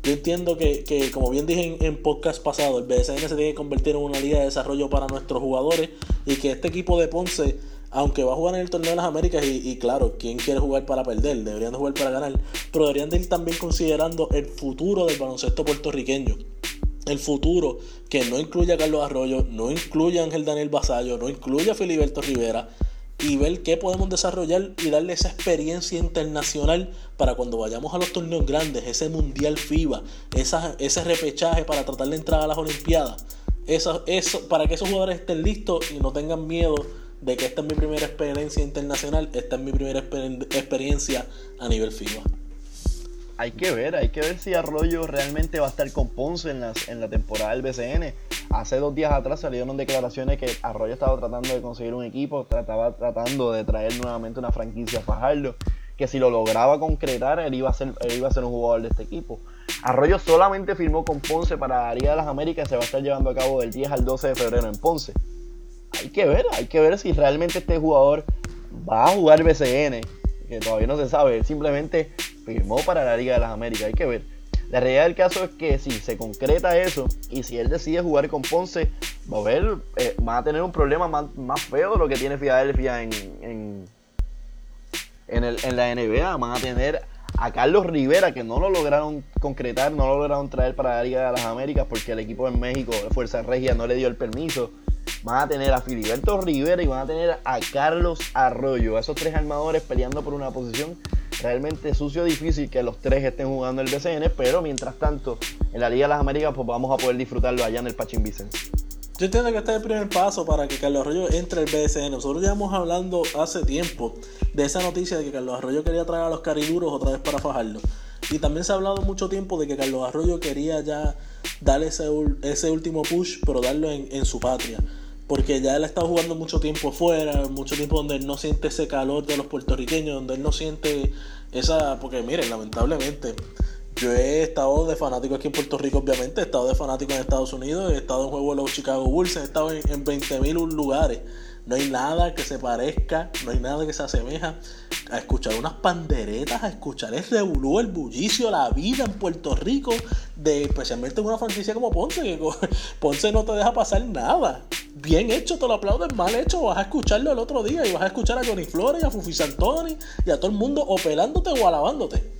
Yo entiendo que, que como bien dije en, en, podcast pasado, el BSN se tiene que convertir en una liga de desarrollo para nuestros jugadores y que este equipo de Ponce aunque va a jugar en el torneo de las Américas y, claro, ¿quién quiere jugar para perder? Deberían de jugar para ganar, pero deberían de ir también considerando el futuro del baloncesto puertorriqueño. El futuro que no incluye a Carlos Arroyo, no incluye a Ángel Daniel Basallo, no incluye a Filiberto Rivera y ver qué podemos desarrollar y darle esa experiencia internacional para cuando vayamos a los torneos grandes, ese Mundial FIBA, esa, ese repechaje para tratar de entrar a las Olimpiadas. Eso, eso, para que esos jugadores estén listos y no tengan miedo de que esta es mi primera experiencia internacional, esta es mi primera exper experiencia a nivel FIBA. Hay que ver, hay que ver si Arroyo realmente va a estar con Ponce en, las, en la temporada del BCN. Hace dos días atrás salieron declaraciones que Arroyo estaba tratando de conseguir un equipo, estaba tratando de traer nuevamente una franquicia a Fajardo, que si lo lograba concretar, él iba a ser, él iba a ser un jugador de este equipo. Arroyo solamente firmó con Ponce para la Liga de las Américas, se va a estar llevando a cabo del 10 al 12 de febrero en Ponce hay que ver, hay que ver si realmente este jugador va a jugar BCN, que todavía no se sabe, simplemente firmó para la Liga de las Américas, hay que ver. La realidad del caso es que si se concreta eso y si él decide jugar con Ponce, va a ver, eh, van a tener un problema más, más, feo de lo que tiene Filadelfia en, en, en, en la NBA. Van a tener a Carlos Rivera, que no lo lograron concretar, no lo lograron traer para la Liga de las Américas porque el equipo en México, Fuerza Regia, no le dio el permiso van a tener a Filiberto Rivera y van a tener a Carlos Arroyo. Esos tres armadores peleando por una posición realmente sucio, difícil que los tres estén jugando el BCN, pero mientras tanto, en la Liga de las Américas, pues vamos a poder disfrutarlo allá en el Pachín Vicente. Yo entiendo que este es el primer paso para que Carlos Arroyo entre al BSN. Nosotros hemos hablando hace tiempo de esa noticia de que Carlos Arroyo quería traer a los cariduros otra vez para fajarlo. Y también se ha hablado mucho tiempo de que Carlos Arroyo quería ya darle ese, ese último push, pero darlo en su patria porque ya él ha estado jugando mucho tiempo fuera, mucho tiempo donde él no siente ese calor de los puertorriqueños, donde él no siente esa, porque miren, lamentablemente, yo he estado de fanático aquí en Puerto Rico, obviamente, he estado de fanático en Estados Unidos, he estado en juego de los Chicago Bulls, he estado en, en 20.000 lugares. No hay nada que se parezca, no hay nada que se asemeja a escuchar unas panderetas, a escuchar el revolú, el bullicio, la vida en Puerto Rico, de especialmente en una franquicia como Ponce, que Ponce no te deja pasar nada. Bien hecho, te lo aplauden, mal hecho, vas a escucharlo el otro día y vas a escuchar a Johnny Flores, a Fufi Santoni y a todo el mundo o pelándote o alabándote.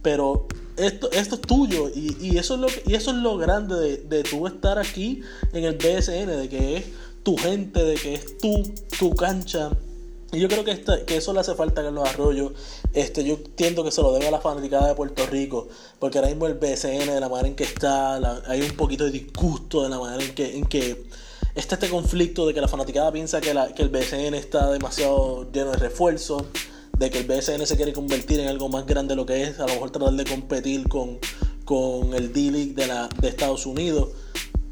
Pero esto, esto es tuyo y, y, eso es lo, y eso es lo grande de, de tú estar aquí en el BSN, de que es tu gente, de que es tu, tu cancha. Y yo creo que, este, que eso le hace falta a Carlos Arroyo. Este, yo entiendo que se lo debe a la fanaticada de Puerto Rico, porque ahora mismo el BCN, de la manera en que está, hay un poquito de disgusto de la manera en que, en que está este conflicto de que la fanaticada piensa que, la, que el BCN está demasiado lleno de refuerzos, de que el BCN se quiere convertir en algo más grande de lo que es, a lo mejor tratar de competir con, con el D-League de, la, de Estados Unidos.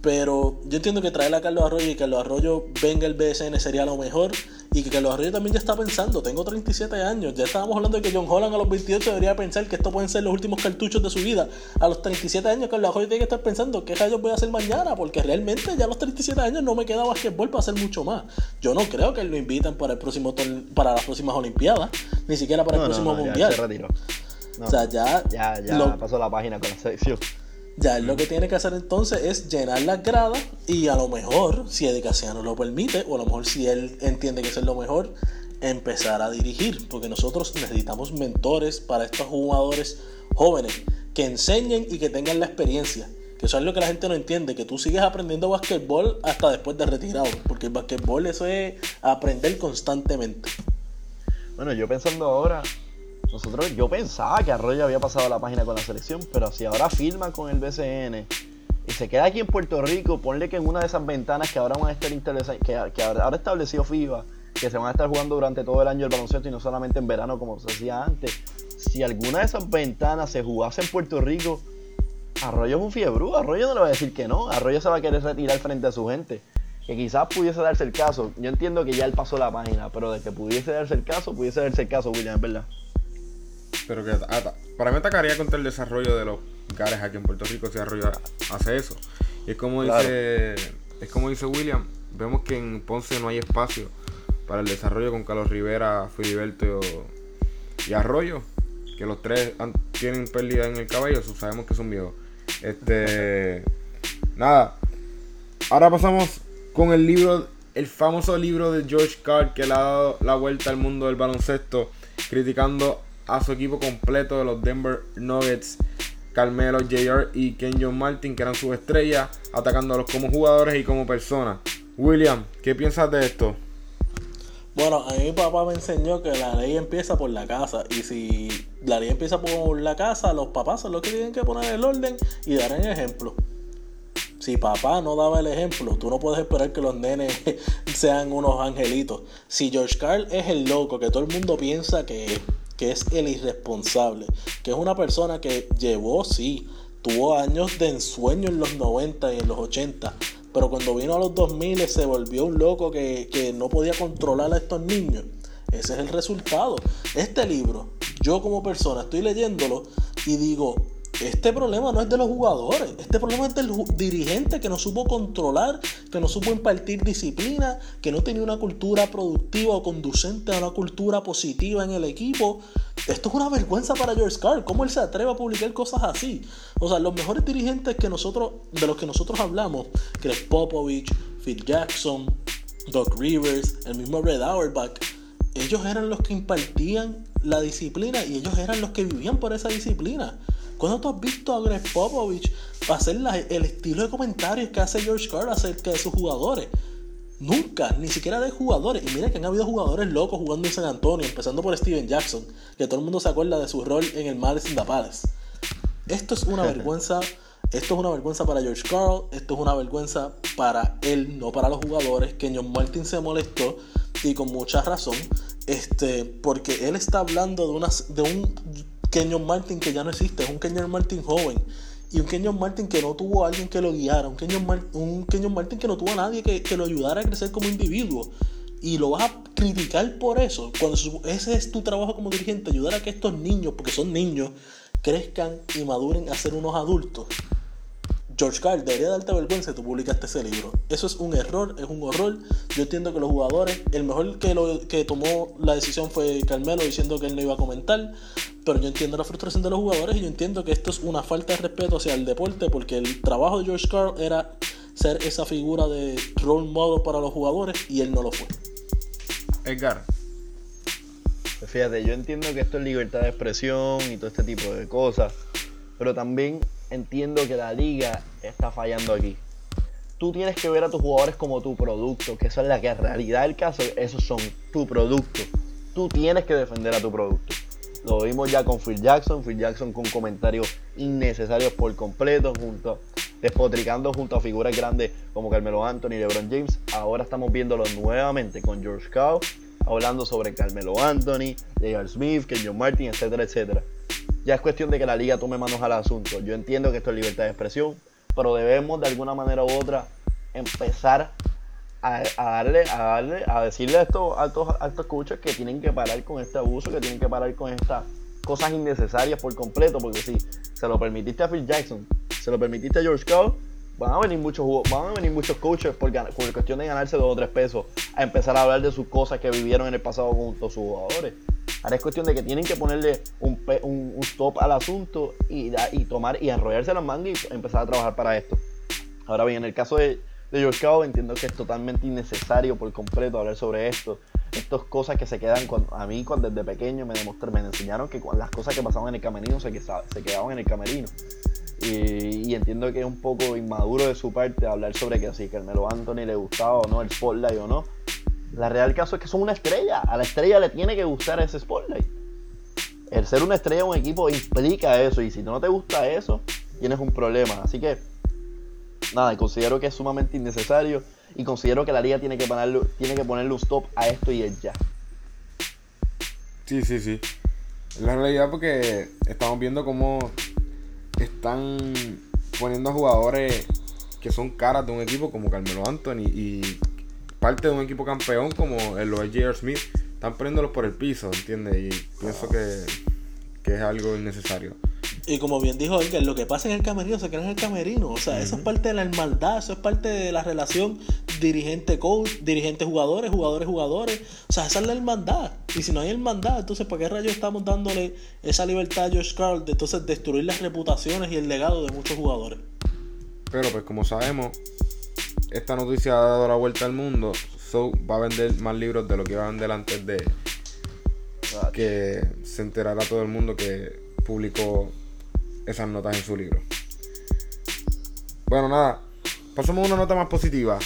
Pero yo entiendo que traer a Carlos Arroyo y que Carlos Arroyo venga el BSN sería lo mejor. Y que Carlos Arroyo también ya está pensando, tengo 37 años, ya estábamos hablando de que John Holland a los 28 debería pensar que esto pueden ser los últimos cartuchos de su vida. A los 37 años Carlos Arroyo tiene que estar pensando qué rayos voy a hacer mañana, porque realmente ya a los 37 años no me queda basquetbol para hacer mucho más. Yo no creo que lo inviten para el próximo para las próximas Olimpiadas, ni siquiera para el próximo no, Mundial. se retiró. No, o sea, ya, ya, ya lo- pasó la página con la selección. Ya él lo que tiene que hacer entonces es llenar las gradas y a lo mejor, si Eddie Casiano lo permite, o a lo mejor si él entiende que eso es lo mejor, empezar a dirigir. Porque nosotros necesitamos mentores para estos jugadores jóvenes que enseñen y que tengan la experiencia. Que eso es lo que la gente no entiende, que tú sigues aprendiendo basquetbol hasta después de retirado. Porque el basquetbol eso es aprender constantemente. Bueno, yo pensando ahora, nosotros, yo pensaba que Arroyo había pasado la página con la selección, pero si ahora firma con el BCN y se queda aquí en Puerto Rico, ponle que en una de esas ventanas que ahora van a estar que, que ahora FIBA, que se van a estar jugando durante todo el año el baloncesto y no solamente en verano como se hacía antes. Si alguna de esas ventanas se jugase en Puerto Rico, Arroyo es un fiebre, Arroyo no le va a decir que no, Arroyo se va a querer retirar frente a su gente. Que quizás pudiese darse el caso. Yo entiendo que ya él pasó la página, pero de que pudiese darse el caso, pudiese darse el caso, William, es verdad. Pero que ata- para mí atacaría contra el desarrollo de los gares aquí en Puerto Rico si Arroyo hace eso. Y es como Claro. dice es como dice William, vemos que en Ponce no hay espacio para el desarrollo con Carlos Rivera, Filiberto y Arroyo, que los tres han- tienen pérdida en el cabello, so sabemos que son viejos. Este nada. Ahora pasamos con el libro, el famoso libro de George Carl que le ha dado la vuelta al mundo del baloncesto, criticando a su equipo completo de los Denver Nuggets, Carmelo, JR y Ken John Martin, que eran sus estrellas, atacándolos como jugadores y como personas. William, ¿qué piensas de esto? Bueno, a mí mi papá me enseñó que la ley empieza por la casa. Y si la ley empieza por la casa, los papás son los que tienen que poner el orden y dar el ejemplo. Si papá no daba el ejemplo, tú no puedes esperar que los nenes sean unos angelitos. Si George Carl es el loco que todo el mundo piensa que que es el irresponsable, que es una persona que llevó, sí, tuvo años de ensueño en los 90 y en los 80, pero cuando vino a los 2000 se volvió un loco que, que no podía controlar a estos niños. Ese es el resultado. Este libro, yo como persona estoy leyéndolo y digo, este problema no es de los jugadores, este problema es del dirigente que no supo controlar, que no supo impartir disciplina, que no tenía una cultura productiva o conducente a una cultura positiva en el equipo. Esto es una vergüenza para George Carl. ¿Cómo él se atreve a publicar cosas así? O sea, los mejores dirigentes que nosotros, de los que nosotros hablamos, Greg Popovich, Phil Jackson, Doc Rivers, el mismo Red Auerbach, ellos eran los que impartían la disciplina y ellos eran los que vivían por esa disciplina. ¿Cuándo tú has visto a Greg Popovich hacer la- el estilo de comentarios que hace George Carl acerca de sus jugadores? Nunca, ni siquiera de jugadores. Y mira que han habido jugadores locos jugando en San Antonio, empezando por Steven Jackson, que todo el mundo se acuerda de su rol en el Madison the Palace. Esto es una vergüenza. Esto es una vergüenza para George Carl. Esto es una vergüenza para él, no para los jugadores. Que John Martin se molestó y con mucha razón. Este, porque él está hablando de, unas, de un Kenyon Martin que ya no existe. Es un Kenyon Martin joven. Y un Kenyon Martin que no tuvo a alguien que lo guiara. Un Kenyon, un Kenyon Martin que no tuvo a nadie que, que lo ayudara a crecer como individuo. Y lo vas a criticar por eso. Cuando ese es tu trabajo como dirigente, ayudar a que estos niños, porque son niños, crezcan y maduren a ser unos adultos. George Carl, debería darte vergüenza que tú publicaste ese libro. Eso es un error, es un horror. Yo entiendo que los jugadores, el mejor que, lo, que tomó la decisión fue Carmelo diciendo que él no iba a comentar. Pero yo entiendo la frustración de los jugadores y yo entiendo que esto es una falta de respeto hacia el deporte porque el trabajo de George Carl era ser esa figura de role model para los jugadores y él no lo fue. Edgar, Pues fíjate, yo entiendo que esto es libertad de expresión y todo este tipo de cosas, pero también entiendo que la liga está fallando aquí. Tú tienes que ver a tus jugadores como tu producto, que eso es la que en realidad el caso, esos son tu producto. Tú tienes que defender a tu producto. Lo vimos ya con Phil Jackson, Phil Jackson con comentarios innecesarios por completo, junto, despotricando junto a figuras grandes como Carmelo Anthony y LeBron James. Ahora estamos viéndolo nuevamente con George Cao, hablando sobre Carmelo Anthony, J.R. Smith, Kenyon Martin, etcétera, etcétera. Ya es cuestión de que la liga tome manos al asunto. Yo entiendo que esto es libertad de expresión, pero debemos de alguna manera u otra empezar a, darle, a darle, a decirle a estos altos, altos coaches que tienen que parar con este abuso, que tienen que parar con estas cosas innecesarias por completo, porque si se lo permitiste a Phil Jackson, se lo permitiste a George Cole, van a venir muchos van a venir muchos coaches por, por cuestión de ganarse dos o tres pesos a empezar a hablar de sus cosas que vivieron en el pasado junto a sus jugadores. Ahora es cuestión de que tienen que ponerle un, un, stop al asunto y, y tomar y enrollarse las mangas y empezar a trabajar para esto. Ahora bien, en el caso de, de entiendo que es totalmente innecesario por completo hablar sobre esto. Estas cosas que se quedan cuando, a mí cuando desde pequeño me demostraron, me enseñaron que las cosas que pasaban en el camerino se, se quedaban en el camerino. Y, entiendo que es un poco inmaduro de su parte hablar sobre que si Carmelo Anthony le gustaba o no el spotlight o no. La real caso es que son una estrella. A la estrella le tiene que gustar ese spotlight. El ser una estrella de un equipo implica eso. Y si no te gusta eso, tienes un problema. Así que, nada, considero que es sumamente innecesario. Y considero que la liga tiene que ponerle, tiene que ponerle un stop a esto y es ya. Sí, sí, sí. La realidad porque estamos viendo cómo están poniendo a jugadores que son caras de un equipo como Carmelo Anthony y parte de un equipo campeón como el lo es J.R. Smith. Están poniéndolos por el piso, ¿entiendes? Y pienso que, que es algo innecesario. Y como bien dijo Edgar, lo que pasa en el camerino se queda en el camerino. O sea, eso es parte de la hermandad, eso es parte de la relación dirigente-coach, dirigente-jugadores, jugadores-jugadores. O sea, esa es la hermandad. Y si no hay hermandad, entonces ¿para qué rayos estamos dándole esa libertad a Josh Carl de entonces destruir las reputaciones y el legado de muchos jugadores? Pero pues como sabemos, esta noticia ha dado la vuelta al mundo. So va a vender más libros de lo que iba a vender antes de que se enterara todo el mundo que publicó esas notas en su libro. Bueno, nada. Pasamos a una nota más positiva.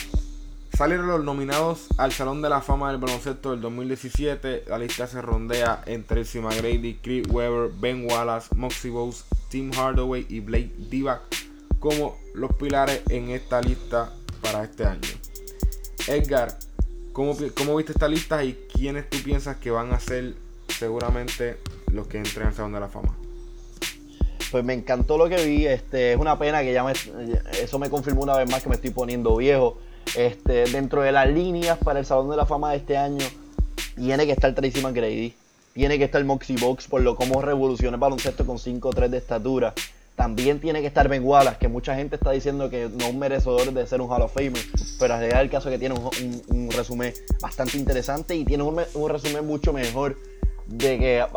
Salieron los nominados al Salón de la Fama del Baloncesto del 2017. La lista se rondea entre Tracy McGrady, Chris Webber, Ben Wallace, Moxie Bowes, Tim Hardaway y Blake Divac como los pilares en esta lista para este año. Edgar, ¿cómo, viste esta lista y quiénes tú piensas que van a ser seguramente los que entren al Salón de la Fama? Pues me encantó lo que vi. Este, es una pena que ya eso me confirmó una vez más que me estoy poniendo viejo. Este, dentro de las líneas para el Salón de la Fama de este año, tiene que estar Tracy McGrady. Tiene que estar Moxie Box por lo como revoluciona el baloncesto con 5'3 de estatura. También tiene que estar Ben Wallace, que mucha gente está diciendo que no es un merecedor de ser un Hall of Famer, pero realidad el caso es que tiene un, un- resumen bastante interesante y tiene un, me- un resumen mucho mejor de que a,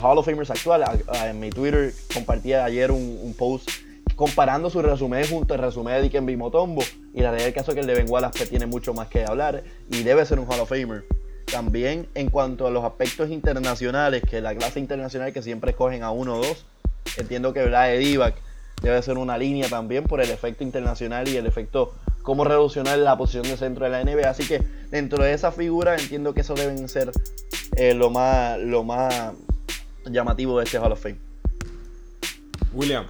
Hall of Famers actuales. A- en mi Twitter compartí ayer un post comparando su resumen junto al resumen de Dikembe Motombo y la realidad del caso es que el de Ben Wallace pues, tiene mucho más que hablar y debe ser un Hall of Famer. También en cuanto a los aspectos internacionales, que la clase internacional que siempre escogen a uno o dos, entiendo que Vlade Divac debe ser una línea también por el efecto internacional y el efecto cómo revolucionar la posición de centro de la NBA. Así que dentro de esa figura entiendo que eso deben ser eh, lo más lo más llamativo de este Hall of Fame. William,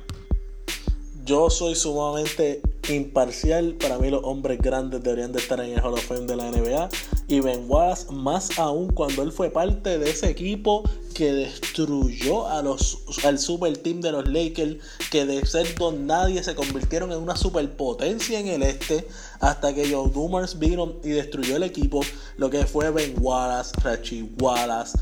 Yo soy sumamente imparcial. Para mí los hombres grandes deberían de estar en el Hall of Fame de la NBA. Y Ben Wallace, más aún cuando él fue parte de ese equipo que destruyó a los, al super team de los Lakers, que de ser don nadie se convirtieron en una superpotencia en el este, hasta que Joe Dumars vino y destruyó el equipo, lo que fue Ben Wallace, Richie Wallace,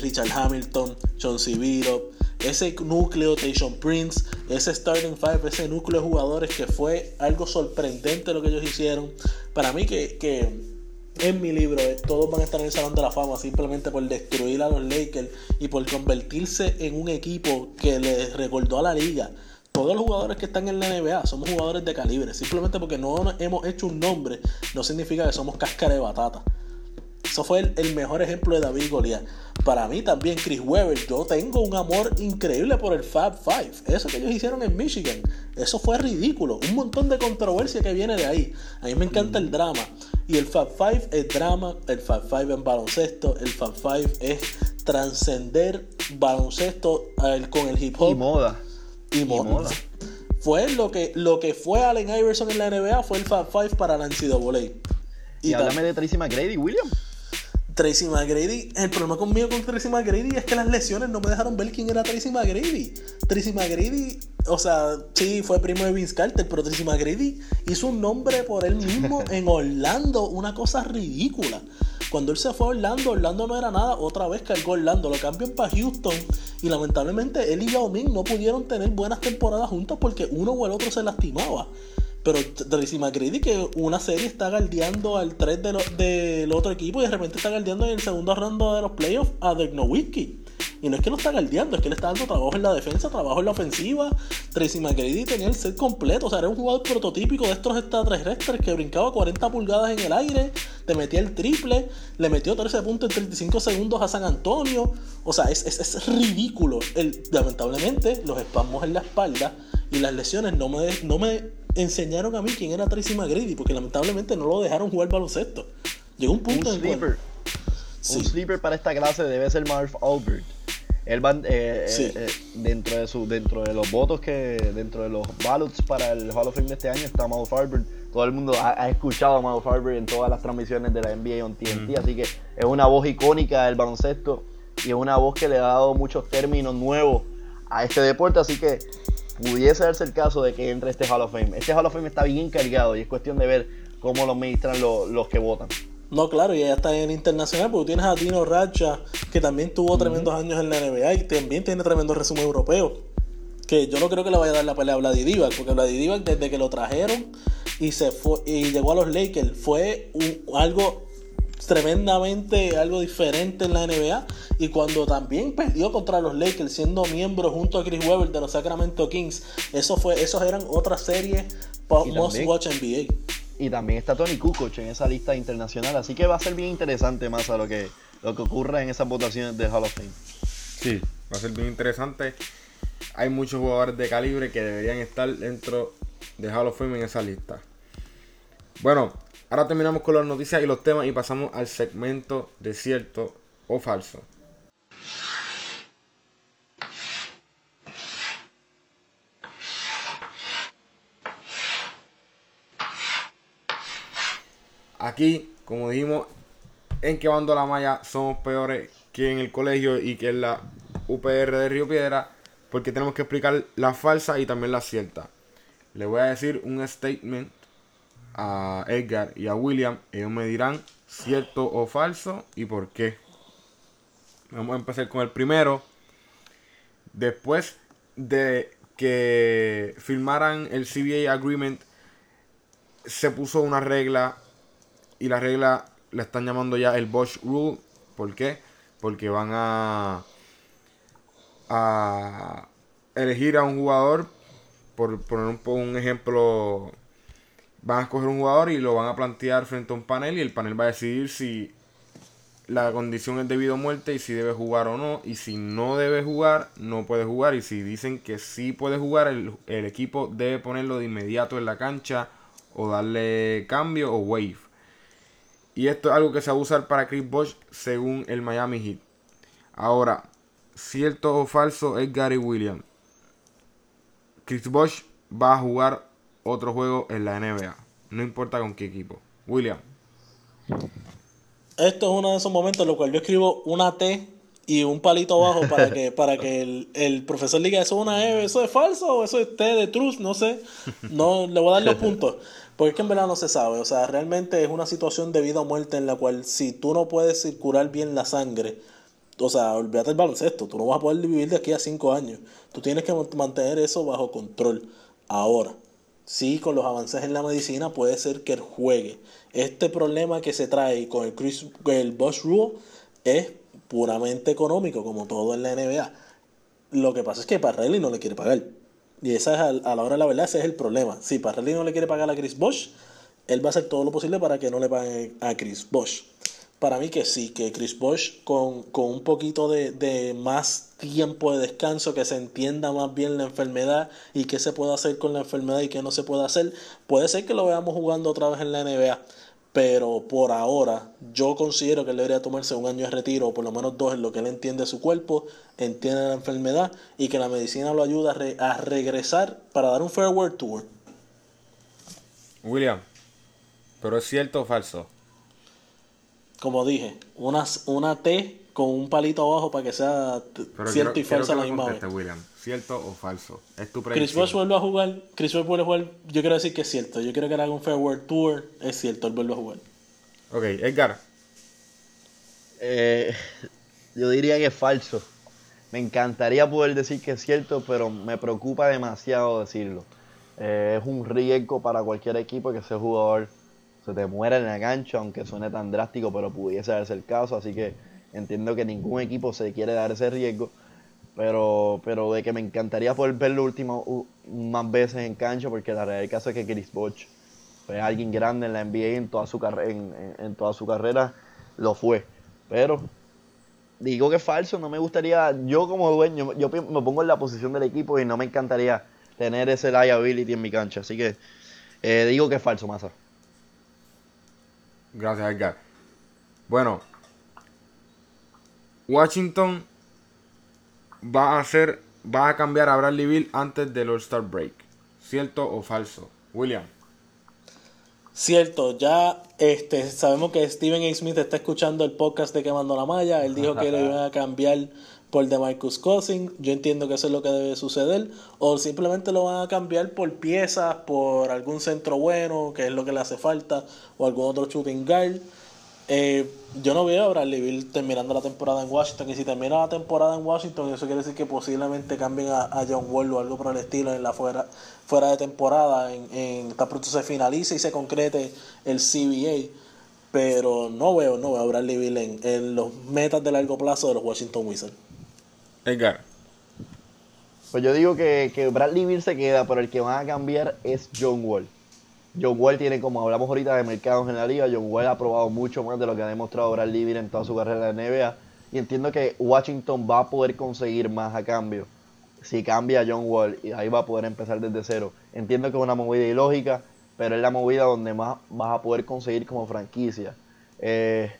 Richard Hamilton, John Civiro, ese núcleo, Tayshaun Prince, ese starting five, ese núcleo de jugadores que fue algo sorprendente lo que ellos hicieron. Para mí que, que en mi libro eh, todos van a estar en el Salón de la Fama simplemente por destruir a los Lakers y por convertirse en un equipo que les recordó a la liga. Todos los jugadores que están en la NBA somos jugadores de calibre. Simplemente porque no hemos hecho un nombre no significa que somos cáscara de batata. Eso fue el, el mejor ejemplo de David Goliat. Para mí también, Chris Webber, yo tengo un amor increíble por el Fab Five. Eso que ellos hicieron en Michigan, eso fue ridículo. Un montón de controversia que viene de ahí. A mí me encanta el drama. Y el Fab Five es drama, el Fab Five en baloncesto, el Fab Five es trascender baloncesto eh, con el hip hop Y moda. y moda. moda. Fue lo que, lo que fue Allen Iverson en la NBA, fue el Fab Five para la NCAA. Y, tal- háblame de Tracy McGrady, William. Tracy McGrady, el problema conmigo con Tracy McGrady es que las lesiones no me dejaron ver quién era Tracy McGrady. Tracy McGrady, o sea, sí, fue primo de Vince Carter, pero Tracy McGrady hizo un nombre por él mismo en Orlando, una cosa ridícula. Cuando él se fue a Orlando, Orlando no era nada, otra vez cargó Orlando, lo cambian para Houston y lamentablemente él y Yao Ming no pudieron tener buenas temporadas juntos porque uno o el otro se lastimaba. Pero Tracy McGrady que una serie está galdeando al 3 de del otro equipo y de repente está galdeando en el segundo ronda de los playoffs a Dirk Nowitzki. Y no es que lo está galdeando, es que le está dando trabajo en la defensa, trabajo en la ofensiva. Tracy McGrady tenía el set completo, o sea, era un jugador prototípico de estos extraterrestres que brincaba 40 pulgadas en el aire, te metía el triple, le metió 13 puntos en 35 segundos a San Antonio. O sea, es, es, ridículo. El, lamentablemente, los espasmos en la espalda y las lesiones no me, no me enseñaron a mí quién era Tracy McGrady, porque lamentablemente no lo dejaron jugar baloncesto. Llegó un punto un sleeper. Un sleeper para esta clase debe ser Marv Albert. Él va, eh, eh, eh, dentro de su dentro de los votos que dentro de los ballots para el Hall of Fame de este año está Mal Farber. Todo el mundo ha, escuchado a Mal Farber en todas las transmisiones de la NBA on TNT, así que es una voz icónica del baloncesto y es una voz que le ha dado muchos términos nuevos a este deporte, así que pudiese darse el caso de que entre este Hall of Fame. Este Hall of Fame está bien cargado y es cuestión de ver cómo lo administran los, los que votan. No, claro, y ya está en internacional, porque tienes a Tino Racha, que también tuvo tremendos años en la NBA y también tiene tremendo resumen europeo. Que yo no creo que le vaya a dar la pelea a Vladi porque Vladi desde que lo trajeron y se fue y llegó a los Lakers fue algo tremendamente algo diferente en la NBA y cuando también perdió contra los Lakers siendo miembro junto a Chris Webber de los Sacramento Kings eso fue esos eran otras series most watch NBA y también está Tony Kukoc en esa lista internacional. Así que va a ser bien interesante más a lo que, lo que ocurra en esas votaciones de Hall of Fame. Sí, va a ser bien interesante. Hay muchos jugadores de calibre que deberían estar dentro de Hall of Fame en esa lista. Bueno, ahora terminamos con las noticias y los temas y pasamos al segmento de cierto o falso. Aquí, como dijimos, en que bando la malla somos peores que en el colegio y que en la UPR de Río Piedra, porque tenemos que explicar la falsa y también la cierta. Le voy a decir un statement a Edgar y a William. Ellos me dirán cierto o falso y por qué. Vamos a empezar con el primero. Después de que firmaran el CBA Agreement, se puso una regla y la regla la están llamando ya el Bosch Rule. ¿Por qué? Porque van a, a elegir a un jugador, por poner un, un ejemplo, van a escoger un jugador y lo van a plantear frente a un panel y el panel va a decidir si la condición es debido a muerte y si debe jugar o no. Y si no debe jugar, no puede jugar. Y si dicen que sí puede jugar, el, el equipo debe ponerlo de inmediato en la cancha o darle cambio o wave. Y esto es algo que se va a usar para Chris Bosh según el Miami Heat. Ahora, cierto o falso es Gary Williams. Chris Bosh va a jugar otro juego en la NBA. No importa con qué equipo. William. Esto es uno de esos momentos en los cuales yo escribo una T y un palito abajo para que, para que el, el profesor diga eso es una E, eso es falso o eso es T de truth, no sé. No le voy a dar los puntos. Porque es que en verdad no se sabe. O sea, realmente es una situación de vida o muerte en la cual si tú no puedes circular bien la sangre, o sea, olvídate el baloncesto, tú no vas a poder vivir de aquí a cinco años. Tú tienes que mantener eso bajo control. Ahora, sí, con los avances en la medicina puede ser que él juegue. Este problema que se trae con el, Chris, el Bosch Rule es puramente económico, como todo en la NBA. Lo que pasa es que Parrelli no le quiere pagar. Y esa es a, la hora de la verdad, ese es el problema. Si Parrelli no le quiere pagar a Chris Bosch, él va a hacer todo lo posible para que no le pague a Chris Bosch. Para mí que sí, que Chris Bosch con, un poquito de, de, más tiempo de descanso, que se entienda más bien la enfermedad y qué se puede hacer con la enfermedad y qué no se puede hacer, puede ser que lo veamos jugando otra vez en la NBA pero por ahora yo considero que él debería tomarse un año de retiro, o por lo menos dos, en lo que él entiende su cuerpo, entiende la enfermedad y que la medicina lo ayuda a, regresar para dar un farewell tour. William, ¿pero es cierto o falso? Como dije, una, una T con un palito abajo para que sea cierto y falso a la misma vez. William. ¿Cierto o falso? Es tu Chris Bosh vuelve a jugar. Chris Bosh vuelve a jugar. Yo quiero decir que es cierto. Yo quiero que haga un Farewell Tour. Es cierto, él vuelve a jugar. Ok, Edgar. Eh, yo diría que es falso. Me encantaría poder decir que es cierto, pero me preocupa demasiado decirlo. Eh, es un riesgo para cualquier equipo que ese jugador se te muera en la cancha, aunque suene tan drástico, pero pudiese darse el caso. Así que entiendo que ningún equipo se quiere dar ese riesgo. Pero, pero de que me encantaría poder verlo último, más veces en cancha, porque la realidad del caso es que Chris Bosh fue alguien grande en la NBA en toda su, carrera en, toda su carrera, lo fue. Pero digo que es falso, no me gustaría, yo como dueño, yo me pongo en la posición del equipo y no me encantaría tener ese liability en mi cancha. Así que eh, digo que es falso, Massa. Gracias, Edgar. Bueno, Washington va a hacer, va a cambiar a Bradley Bill antes del All-Star Break. ¿Cierto o falso? William. Cierto, ya este, sabemos que Steven A. Smith está escuchando el podcast de Quemando la Malla. Él dijo que le iban a cambiar por DeMarcus Cousins. Yo entiendo que eso es lo que debe suceder. O simplemente lo van a cambiar por piezas, por algún centro bueno, que es lo que le hace falta, o algún otro shooting guard. Eh, yo no veo a Bradley Bill terminando la temporada en Washington. Y si termina la temporada en Washington, eso quiere decir que posiblemente cambien a, John Wall o algo por el estilo en la fuera, fuera de temporada. En, en, tan pronto se finalice y se concrete el CBA. Pero no veo, no veo a Bradley Bill en, en los metas de largo plazo de los Washington Wizards. Edgar. Pues yo digo que, que Bradley Bill se queda, pero el que va a cambiar es John Wall. John Wall tiene, como hablamos ahorita de mercados en la liga, John Wall ha probado mucho más de lo que ha demostrado Bradley Bill en toda su carrera en NBA. Y entiendo que Washington va a poder conseguir más a cambio. Si cambia John Wall, y ahí va a poder empezar desde cero. Entiendo que es una movida ilógica, pero es la movida donde más vas a poder conseguir como franquicia. Eh,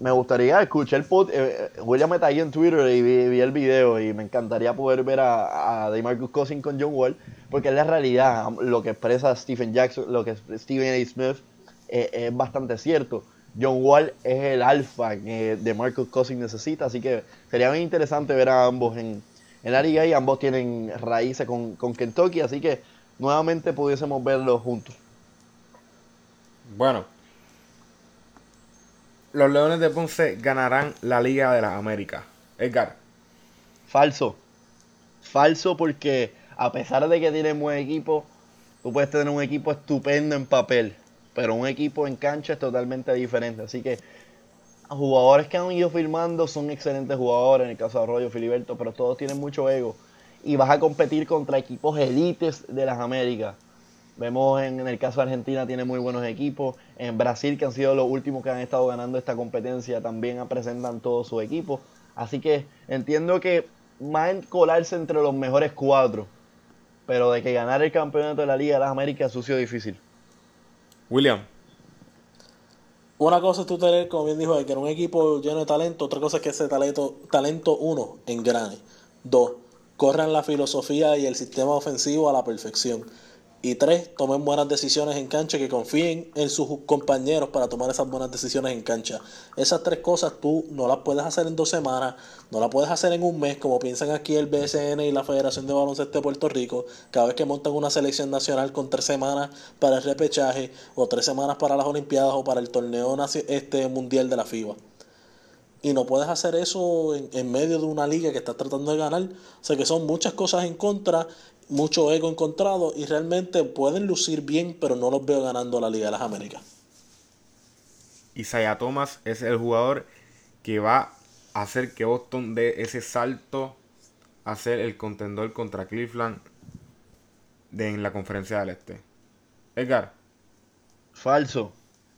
me gustaría escuchar el pod, eh, William está ahí en Twitter y vi, el video y me encantaría poder ver a, a DeMarcus Cousins con John Wall porque es la realidad, lo que expresa Stephen Jackson, lo que Stephen A. Smith eh, es bastante cierto. John Wall es el alfa que de Marcus Cousins necesita, así que sería muy interesante ver a ambos en, la liga y ambos tienen raíces con, con Kentucky, así que nuevamente pudiésemos verlos juntos. Bueno, los Leones de Ponce ganarán la Liga de las Américas. Edgar. Falso. Falso porque a pesar de que tienen buen equipo, tú puedes tener un equipo estupendo en papel, pero un equipo en cancha es totalmente diferente. Así que jugadores que han ido firmando son excelentes jugadores, en el caso de Arroyo, Filiberto, pero todos tienen mucho ego. Y vas a competir contra equipos élites de las Américas. Vemos en, en, el caso de Argentina tiene muy buenos equipos. En Brasil, que han sido los últimos que han estado ganando esta competencia, también presentan todos sus equipos. Así que entiendo que más en colarse entre los mejores cuatro pero de que ganar el campeonato de la Liga de las Américas sido difícil. William. Una cosa es tú tener, como bien dijo, que era un equipo lleno de talento, otra cosa es que ese talento, talento uno, engrane. Dos, corran la filosofía y el sistema ofensivo a la perfección. Y tres, tomen buenas decisiones en cancha, que confíen en sus compañeros para tomar esas buenas decisiones en cancha. Esas tres cosas tú no las puedes hacer en dos semanas, no las puedes hacer en un mes, como piensan aquí el BSN y la Federación de Baloncesto de Puerto Rico, cada vez que montan una selección nacional con tres semanas para el repechaje, o tres semanas para las Olimpiadas o para el torneo este mundial de la FIBA. Y no puedes hacer eso en, en, medio de una liga que estás tratando de ganar. O sea que son muchas cosas en contra mucho ego encontrado y realmente pueden lucir bien, pero no los veo ganando la Liga de las Américas. Isaiah Thomas es el jugador que va a hacer que Boston dé ese salto a ser el contendor contra Cleveland de, en la conferencia del Este. Edgar. Falso.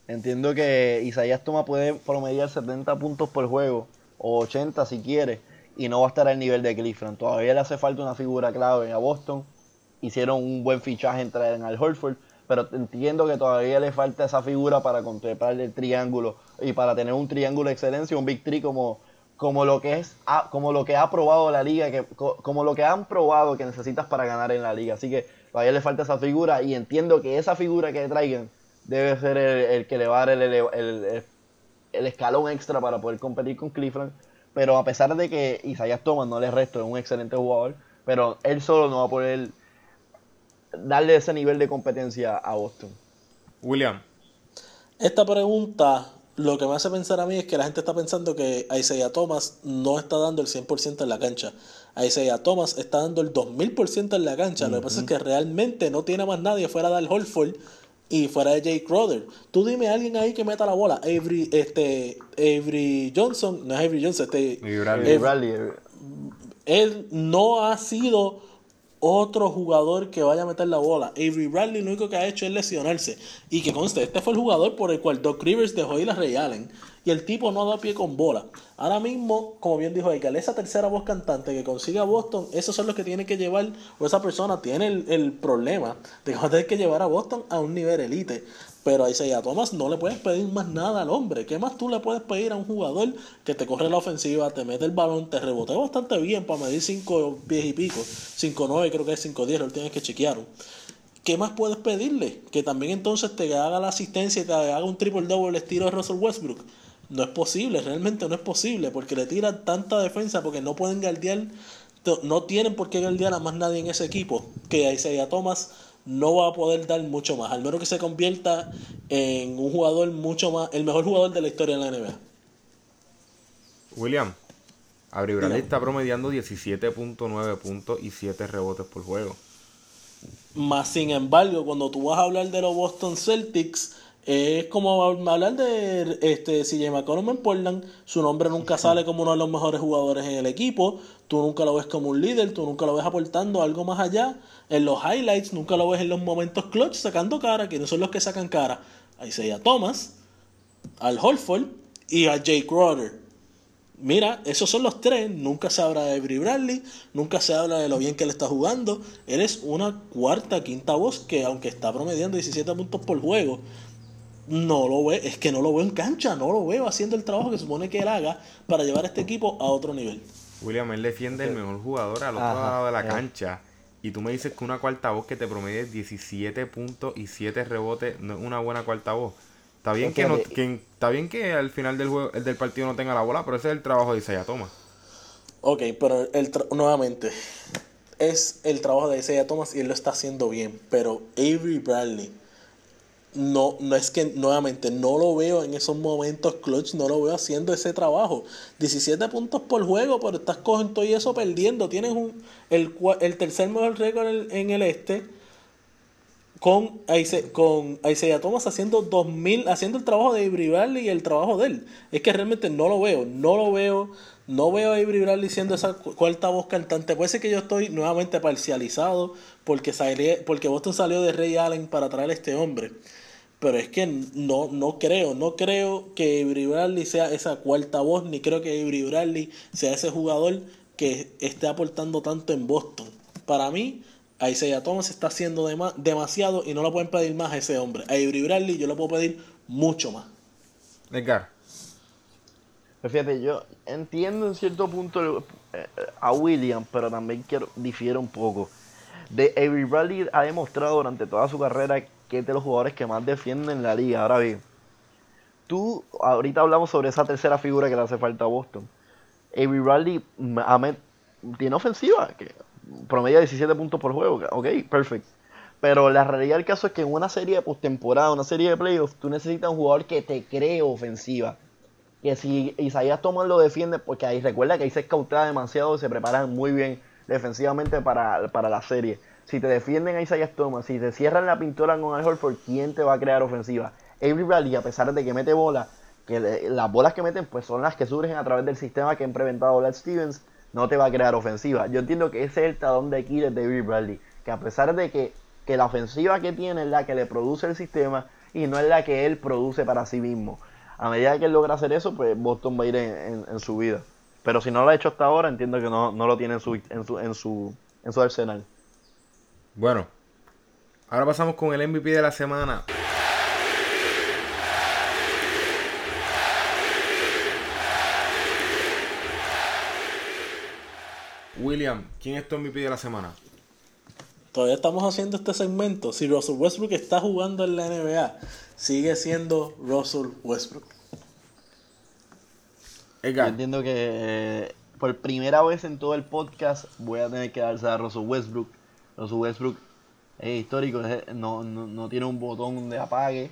Entiendo que Isaiah Thomas puede promediar 70 puntos por juego, o 80 si quiere, y no va a estar al nivel de Cleveland. Todavía le hace falta una figura clave a Boston. Hicieron un buen fichaje en traer al Horford, pero entiendo que todavía le falta esa figura para contemplar el triángulo y para tener un triángulo de excelencia, un Big Three como, como lo que es como lo que ha probado la liga, que, como lo que han probado que necesitas para ganar en la liga. Así que todavía le falta esa figura y entiendo que esa figura que traigan debe ser el, que le va a dar el, el escalón extra para poder competir con Cleveland pero a pesar de que Isaías Thomas no le resto, es un excelente jugador, pero él solo no va a poder darle ese nivel de competencia a Boston. William. Esta pregunta lo que me hace pensar a mí es que la gente está pensando que Isaiah Thomas no está dando el 100% en la cancha. Isaiah Thomas está dando el 2000% en la cancha. Lo que pasa es que realmente no tiene más nadie fuera de Al Holford y fuera de Jake Crowder. Tú dime a alguien ahí que meta la bola. Avery, este, Avery Johnson, no es Avery Johnson, este, Y Bradley. Bradley, él no ha sido otro jugador que vaya a meter la bola. Avery Bradley lo único que ha hecho es lesionarse. Y que conste, este fue el jugador por el cual Doc Rivers dejó ir a Ray Allen. Y el tipo no da pie con bola. Ahora mismo, como bien dijo Eichel, esa tercera voz cantante que consiga Boston, esos son los que tiene que llevar, o esa persona tiene el, el problema de que a tener que llevar a Boston a un nivel elite. Pero a Thomas no le puedes pedir más nada al hombre. ¿Qué más tú le puedes pedir a un jugador que te corre la ofensiva, te mete el balón, te rebotea bastante bien para medir 5 pies y pico? 5'9 creo que es 5'10, lo tienes que chequear. ¿Qué más puedes pedirle? Que también entonces te haga la asistencia y te haga un triple double estilo de Russell Westbrook. No es posible, realmente no es posible, porque le tiran tanta defensa, porque no pueden guardiar, no tienen por qué guardiar a más nadie en ese equipo, que Isaiah Thomas no va a poder dar mucho más, al menos que se convierta en un jugador mucho más, el mejor jugador de la historia de la NBA. William, Avery Bradley está promediando 17.9 puntos y 7 rebotes por juego. Más sin embargo, cuando tú vas a hablar de los Boston Celtics, es como hablar de este CJ McCollum en Portland. Su nombre nunca sale como uno de los mejores jugadores en el equipo. Tú nunca lo ves como un líder, tú nunca lo ves aportando algo más allá. En los highlights nunca lo ves en los momentos clutch sacando cara, que no son los que sacan cara. A Isaiah Thomas, al Holford y a Jake Crowder. Mira, esos son los tres. Nunca se habla de Avery Bradley, nunca se habla de lo bien que él está jugando. Él es una cuarta, quinta voz que, aunque está promediando 17 puntos por juego, no lo ve, es que no lo veo en cancha, no lo veo haciendo el trabajo que supone que él haga para llevar a este equipo a otro nivel. William, él defiende el mejor jugador al otro Ajá, lado de la eh. cancha. Y tú me dices que una cuarta voz que te promedie 17 puntos y 7 rebotes no es una buena cuarta voz. Está bien, que, no, que- está bien que al final del juego el del partido no tenga la bola, pero ese es el trabajo de Isaiah Thomas. Ok, pero el tra- nuevamente, es el trabajo de Isaiah Thomas y él lo está haciendo bien. Pero Avery Bradley, no, no es que nuevamente no lo veo en esos momentos clutch, no lo veo haciendo ese trabajo. 17 puntos por juego, pero estás con todo y eso perdiendo. Tienes un, el, el tercer mejor récord en, el este con, con Isaiah Thomas haciendo 2000, haciendo el trabajo de Avery Bradley y el trabajo de él. Es que realmente no lo veo, no lo veo, no veo a Avery Bradley siendo esa cu- cuarta voz cantante. Puede ser que yo estoy nuevamente parcializado porque, salí- porque Boston salió de Ray Allen para traer a este hombre. Pero es que no, no creo, no creo que Avery Bradley sea esa cuarta voz, ni creo que Avery Bradley sea ese jugador que esté aportando tanto en Boston. Para mí, a Isaiah Thomas está haciendo dema- demasiado y no le pueden pedir más a ese hombre. A Avery Bradley yo le puedo pedir mucho más. Edgar, Pues fíjate, yo entiendo en cierto punto eh, a William, pero también quiero difiere un poco. De Avery Bradley ha demostrado durante toda su carrera que es de los jugadores que más defienden la liga. Ahora bien, tú, ahorita hablamos sobre esa tercera figura que le hace falta a Boston. Avery Bradley mm, tiene ofensiva, promedia 17 puntos por juego. Ok, perfecto. Pero la realidad del caso es que en una serie de postemporada, una serie de playoffs, tú necesitas un jugador que te cree ofensiva que si Isaías Thomas lo defiende, porque ahí recuerda que ahí se escautea demasiado y se preparan muy bien defensivamente para, para la serie. Si te defienden a Isaías Thomas, si te cierran la pintura con Al Horford, ¿quién te va a crear ofensiva? Avery Bradley, a pesar de que mete bola, que las bolas que meten pues son las que surgen a través del sistema que ha implementado Brad Stevens, no te va a crear ofensiva. Yo entiendo que ese es el talón de Aquiles de Avery Bradley, que a pesar de que, que la ofensiva que tiene es la que le produce el sistema y no es la que él produce para sí mismo. A medida que él logra hacer eso, pues Boston va a ir en, en- en su vida. Pero si no lo ha hecho hasta ahora, entiendo que no, no lo tiene en su, en su, en su, en su arsenal. Bueno, ahora pasamos con el MVP de la semana. William, ¿quién es tu MVP de la semana? Todavía estamos haciendo este segmento. Si Russell Westbrook está jugando en la NBA, sigue siendo Russell Westbrook. Yo entiendo que eh, por primera vez en todo el podcast voy a tener que darse a Russell Westbrook. Russell Westbrook es histórico, es- no, no, no tiene un botón de apague.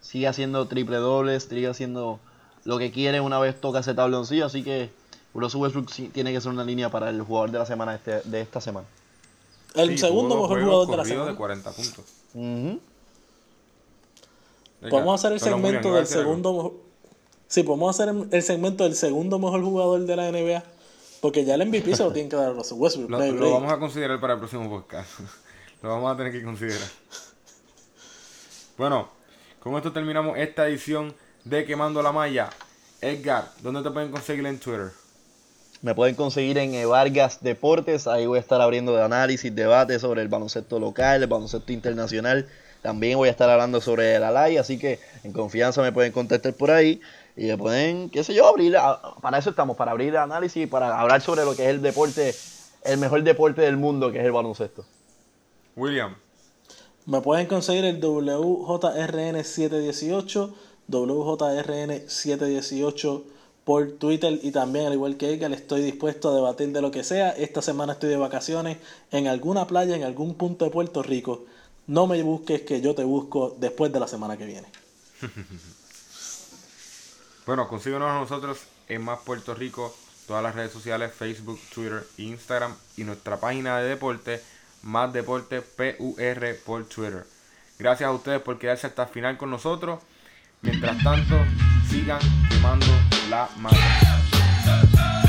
Sigue haciendo triple dobles, sigue haciendo lo que quiere una vez toca ese tabloncillo. Así que Russell Westbrook sí tiene que ser una línea para el jugador de la semana este- de esta semana. El Sí, segundo mejor jugador de la semana. de 40 puntos. Ujú. Venga, Podemos hacer el segmento ¿ibas a del segundo mejor. Sí, podemos hacer el segmento del segundo mejor jugador de la NBA. Porque ya el MVP se lo tienen que dar a Russell Westbrook. Lo, vamos a considerar para el próximo podcast. lo vamos a tener que considerar. Bueno, con esto terminamos esta edición de Quemando la Malla. Edgar, ¿dónde te pueden conseguir en Twitter? Me pueden conseguir en. Vargas Deportes, ahí voy a estar abriendo de análisis, debate sobre el baloncesto local, el baloncesto internacional. También voy a estar hablando sobre la LAI, así que en confianza me pueden contactar por ahí. Y me pueden, qué sé yo, abrir, a- para eso estamos, para abrir análisis y para hablar sobre lo que es el deporte, el mejor deporte del mundo, que es el baloncesto. William. Me pueden conseguir el WJRN718, WJRN718 por Twitter y también, al igual que Edgar, estoy dispuesto a debatir de lo que sea. Esta semana estoy de vacaciones en alguna playa, en algún punto de Puerto Rico. No me busques que yo te busco después de la semana que viene. Bueno, consíguenos a nosotros en Más Puerto Rico, todas las redes sociales, Facebook, Twitter, Instagram y nuestra página de deporte, Más Deporte PUR por Twitter. Gracias a ustedes por quedarse hasta el final con nosotros. Mientras tanto, sigan quemando la malla.